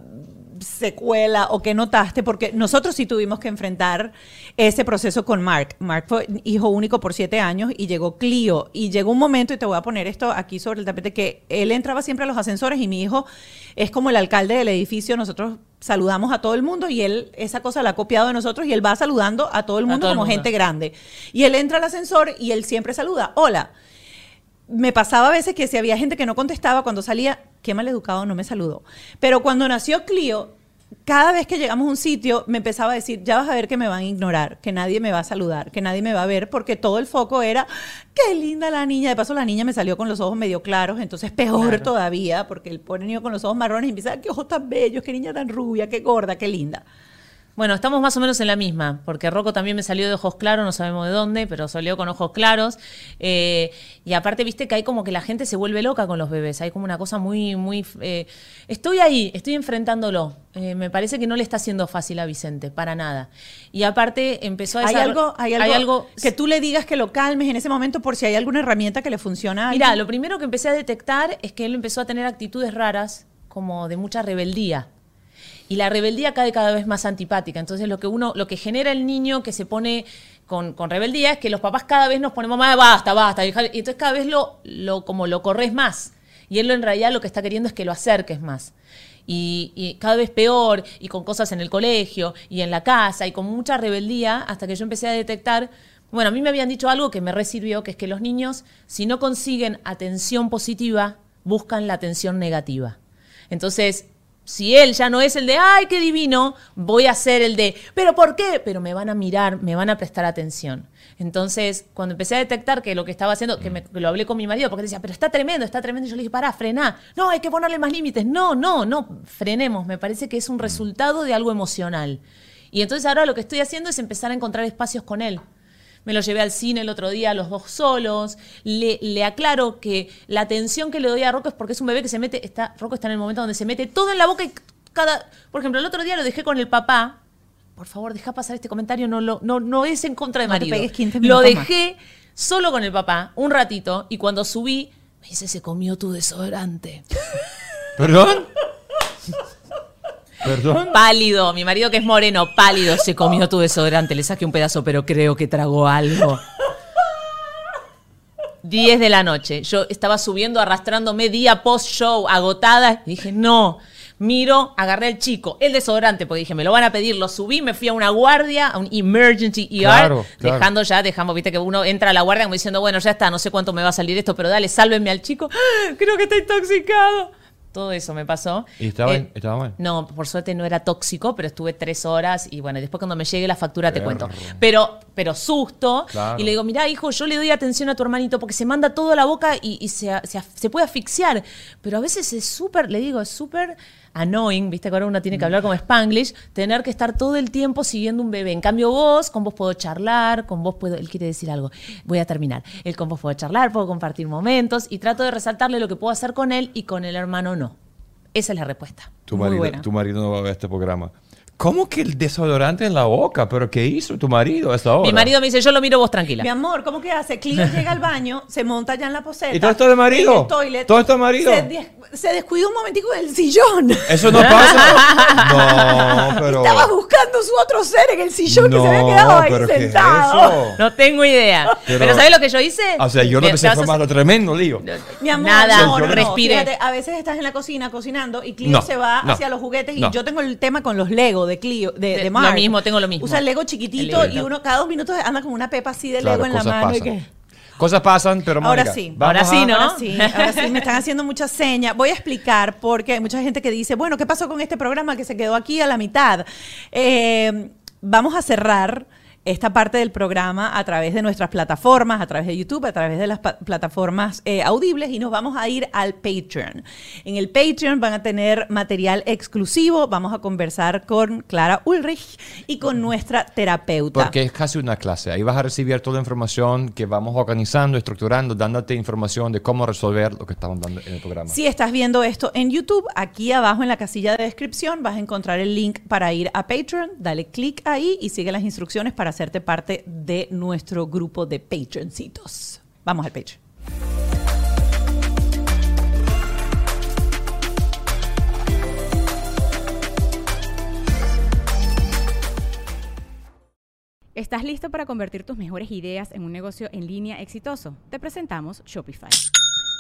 Speaker 1: secuela o que notaste? Porque nosotros sí tuvimos que enfrentar ese proceso con Mark. Mark fue hijo único por siete años y llegó Clio. Y llegó un momento, y te voy a poner esto aquí sobre el tapete, que él entraba siempre a los ascensores y mi hijo es como el alcalde del edificio. Nosotros saludamos a todo el mundo y él esa cosa la ha copiado de nosotros y él va saludando a todo el mundo como gente grande. Y él entra al ascensor y él siempre saluda. Hola me pasaba a veces que si había gente que no contestaba cuando salía, qué mal educado, no me saludó. Pero cuando nació Clio, cada vez que llegamos a un sitio, me empezaba a decir, ya vas a ver que me van a ignorar, que nadie me va a saludar, que nadie me va a ver, porque todo el foco era, qué linda la niña. De paso, la niña me salió con los ojos medio claros, entonces peor todavía, porque el pobre niño con los ojos marrones y empieza, qué ojos tan bellos, qué niña tan rubia, qué gorda, qué linda.
Speaker 3: Bueno, estamos más o menos en la misma, porque Rocco también me salió de ojos claros, no sabemos de dónde, pero salió con ojos claros. Eh, y aparte, viste que hay como que la gente se vuelve loca con los bebés, hay como una cosa muy, muy... Eh, estoy ahí, estoy enfrentándolo. Eh, me parece que no le está haciendo fácil a Vicente, para nada. Y aparte empezó a...
Speaker 1: ¿Hay algo, hay algo, que tú le digas que lo calmes en ese momento por si hay alguna herramienta que le funciona?
Speaker 3: Mira, lo primero que empecé a detectar es que él empezó a tener actitudes raras, como de mucha rebeldía y la rebeldía cae cada vez más antipática. Entonces lo que uno, lo que genera el niño que se pone con, rebeldía es que los papás cada vez nos ponemos más, basta, basta, y entonces cada vez lo, lo, como lo corres más. Y él en realidad lo que está queriendo es que lo acerques más. Y, y, cada vez peor, y con cosas en el colegio, y en la casa, y con mucha rebeldía, hasta que yo empecé a detectar, bueno, a mí me habían dicho algo que me resirvió, que es que los niños, si no consiguen atención positiva, buscan la atención negativa. Entonces, si él ya no es el de, ay, qué divino, voy a ser el de, pero ¿por qué? Pero me van a mirar, me van a prestar atención. Entonces, cuando empecé a detectar que lo que estaba haciendo, que, me- que lo hablé con mi marido, porque decía, pero está tremendo, está tremendo, y yo le dije, pará, frená, no, hay que ponerle más límites, no, no, no, frenemos, me parece que es un resultado de algo emocional. Y entonces ahora lo que estoy haciendo es empezar a encontrar espacios con él. Me lo llevé al cine el otro día, los dos solos. Le, le aclaro que la atención que le doy a Rocco es porque es un bebé que se mete, está, Rocco está en el momento donde se mete todo en la boca y cada. Por ejemplo, el otro día lo dejé con el papá. Por favor, deja pasar este comentario, no, lo, no, no es en contra de
Speaker 1: No te
Speaker 3: marido.
Speaker 1: pegues 15
Speaker 3: lo
Speaker 1: más.
Speaker 3: dejé solo con el papá un ratito y cuando subí, me dice, se comió tu desodorante.
Speaker 2: ¿Perdón? ¿Perdón?
Speaker 3: Pálido, mi marido que es moreno, pálido, se comió tu desodorante. Le saqué un pedazo, pero creo que tragó algo. 10 de la noche. Yo estaba subiendo, arrastrándome día post show, agotada. Y dije, no. Miro, agarré el chico, el desodorante, porque dije, me lo van a pedir. Lo subí, me fui a una guardia, a un emergency ER,
Speaker 2: Claro, claro.
Speaker 3: dejando ya, dejamos, viste que uno entra a la guardia como diciendo, bueno, ya está, no sé cuánto me va a salir esto, pero dale, sálvenme al chico. ¡Ah! Creo que está intoxicado. Todo eso me pasó.
Speaker 2: ¿Y estaba,
Speaker 3: Eh,
Speaker 2: estaba mal?
Speaker 3: no, por suerte no era tóxico, pero estuve tres horas y bueno, después cuando me llegue la factura te cuento. Pero, pero susto.
Speaker 2: Claro.
Speaker 3: Y le digo, mira, hijo, yo le doy atención a tu hermanito porque se manda todo a la boca y, y se, se, se puede asfixiar. Pero a veces es súper, le digo, es súper annoying, viste que ahora uno tiene que hablar como Spanglish, tener que estar todo el tiempo siguiendo un bebé. En cambio vos, con vos puedo charlar, con vos puedo, él quiere decir algo, voy a terminar. Él con vos puedo charlar, puedo compartir momentos y trato de resaltarle lo que puedo hacer con él y con el hermano no. Esa es la respuesta.
Speaker 2: Tu marido, tu marido no va a ver este programa. ¿Cómo que el desodorante en la boca? ¿Pero qué hizo tu marido a esa hora?
Speaker 3: Mi marido me dice, yo lo miro vos tranquila.
Speaker 1: Mi amor, ¿cómo que hace? Clio llega al baño, se monta ya en la poseta.
Speaker 2: ¿Y todo esto de marido?
Speaker 1: en el toilet,
Speaker 2: ¿Todo esto de marido?
Speaker 1: Se, des- se descuidó un momentico del sillón.
Speaker 2: ¿Eso no pasa? no, pero...
Speaker 1: Estaba buscando su otro ser en el sillón que se había quedado ahí
Speaker 2: pero ¿qué es
Speaker 1: sentado.
Speaker 2: eso?
Speaker 3: No tengo idea.
Speaker 2: Pero-
Speaker 3: Pero, ¿sabes lo que yo hice?
Speaker 2: O sea, yo no
Speaker 3: Me-
Speaker 2: pensé
Speaker 3: te vas
Speaker 2: fue más lo tremendo lío.
Speaker 1: Mi amor,
Speaker 3: Nada,
Speaker 1: no, no, no.
Speaker 3: respire.
Speaker 1: Fíjate, a veces estás en la cocina cocinando y Clio
Speaker 2: No,
Speaker 1: se va
Speaker 2: no,
Speaker 1: hacia los juguetes y yo tengo el tema con los Lego de Clio, de, de
Speaker 3: De-
Speaker 1: Mark.
Speaker 3: lo mismo, tengo lo mismo.
Speaker 1: Usa el Lego
Speaker 3: El
Speaker 1: chiquitito
Speaker 3: Lego.
Speaker 1: y uno cada dos minutos anda con una pepa así de
Speaker 2: Claro,
Speaker 1: Lego en la mano. y
Speaker 2: pasan.
Speaker 1: que-
Speaker 2: Cosas pasan, pero
Speaker 1: Ahora
Speaker 2: Mónica,
Speaker 1: sí.
Speaker 2: vamos
Speaker 3: Ahora sí,
Speaker 2: a-
Speaker 3: ¿no?
Speaker 1: Ahora sí, ahora sí, me están haciendo muchas señas. Voy a explicar porque hay mucha gente que dice, bueno, ¿qué pasó con este programa que se quedó aquí a la mitad? Eh, vamos a cerrar esta parte del programa a través de nuestras plataformas, a través de YouTube, a través de las plataformas eh, audibles y nos vamos a ir al Patreon. En el Patreon van a tener material exclusivo, vamos a conversar con Clara Ulrich y con nuestra terapeuta.
Speaker 2: Porque es casi una clase. Ahí vas a recibir toda la información que vamos organizando, estructurando, dándote información de cómo resolver lo que estamos dando en el programa.
Speaker 1: Si estás viendo esto en YouTube, aquí abajo en la casilla de descripción vas a encontrar el link para ir a Patreon. Dale clic ahí y sigue las instrucciones para hacerte parte de nuestro grupo de Patreoncitos. Vamos al Patreon.
Speaker 4: ¿Estás listo para convertir tus mejores ideas en un negocio en línea exitoso? Te presentamos Shopify.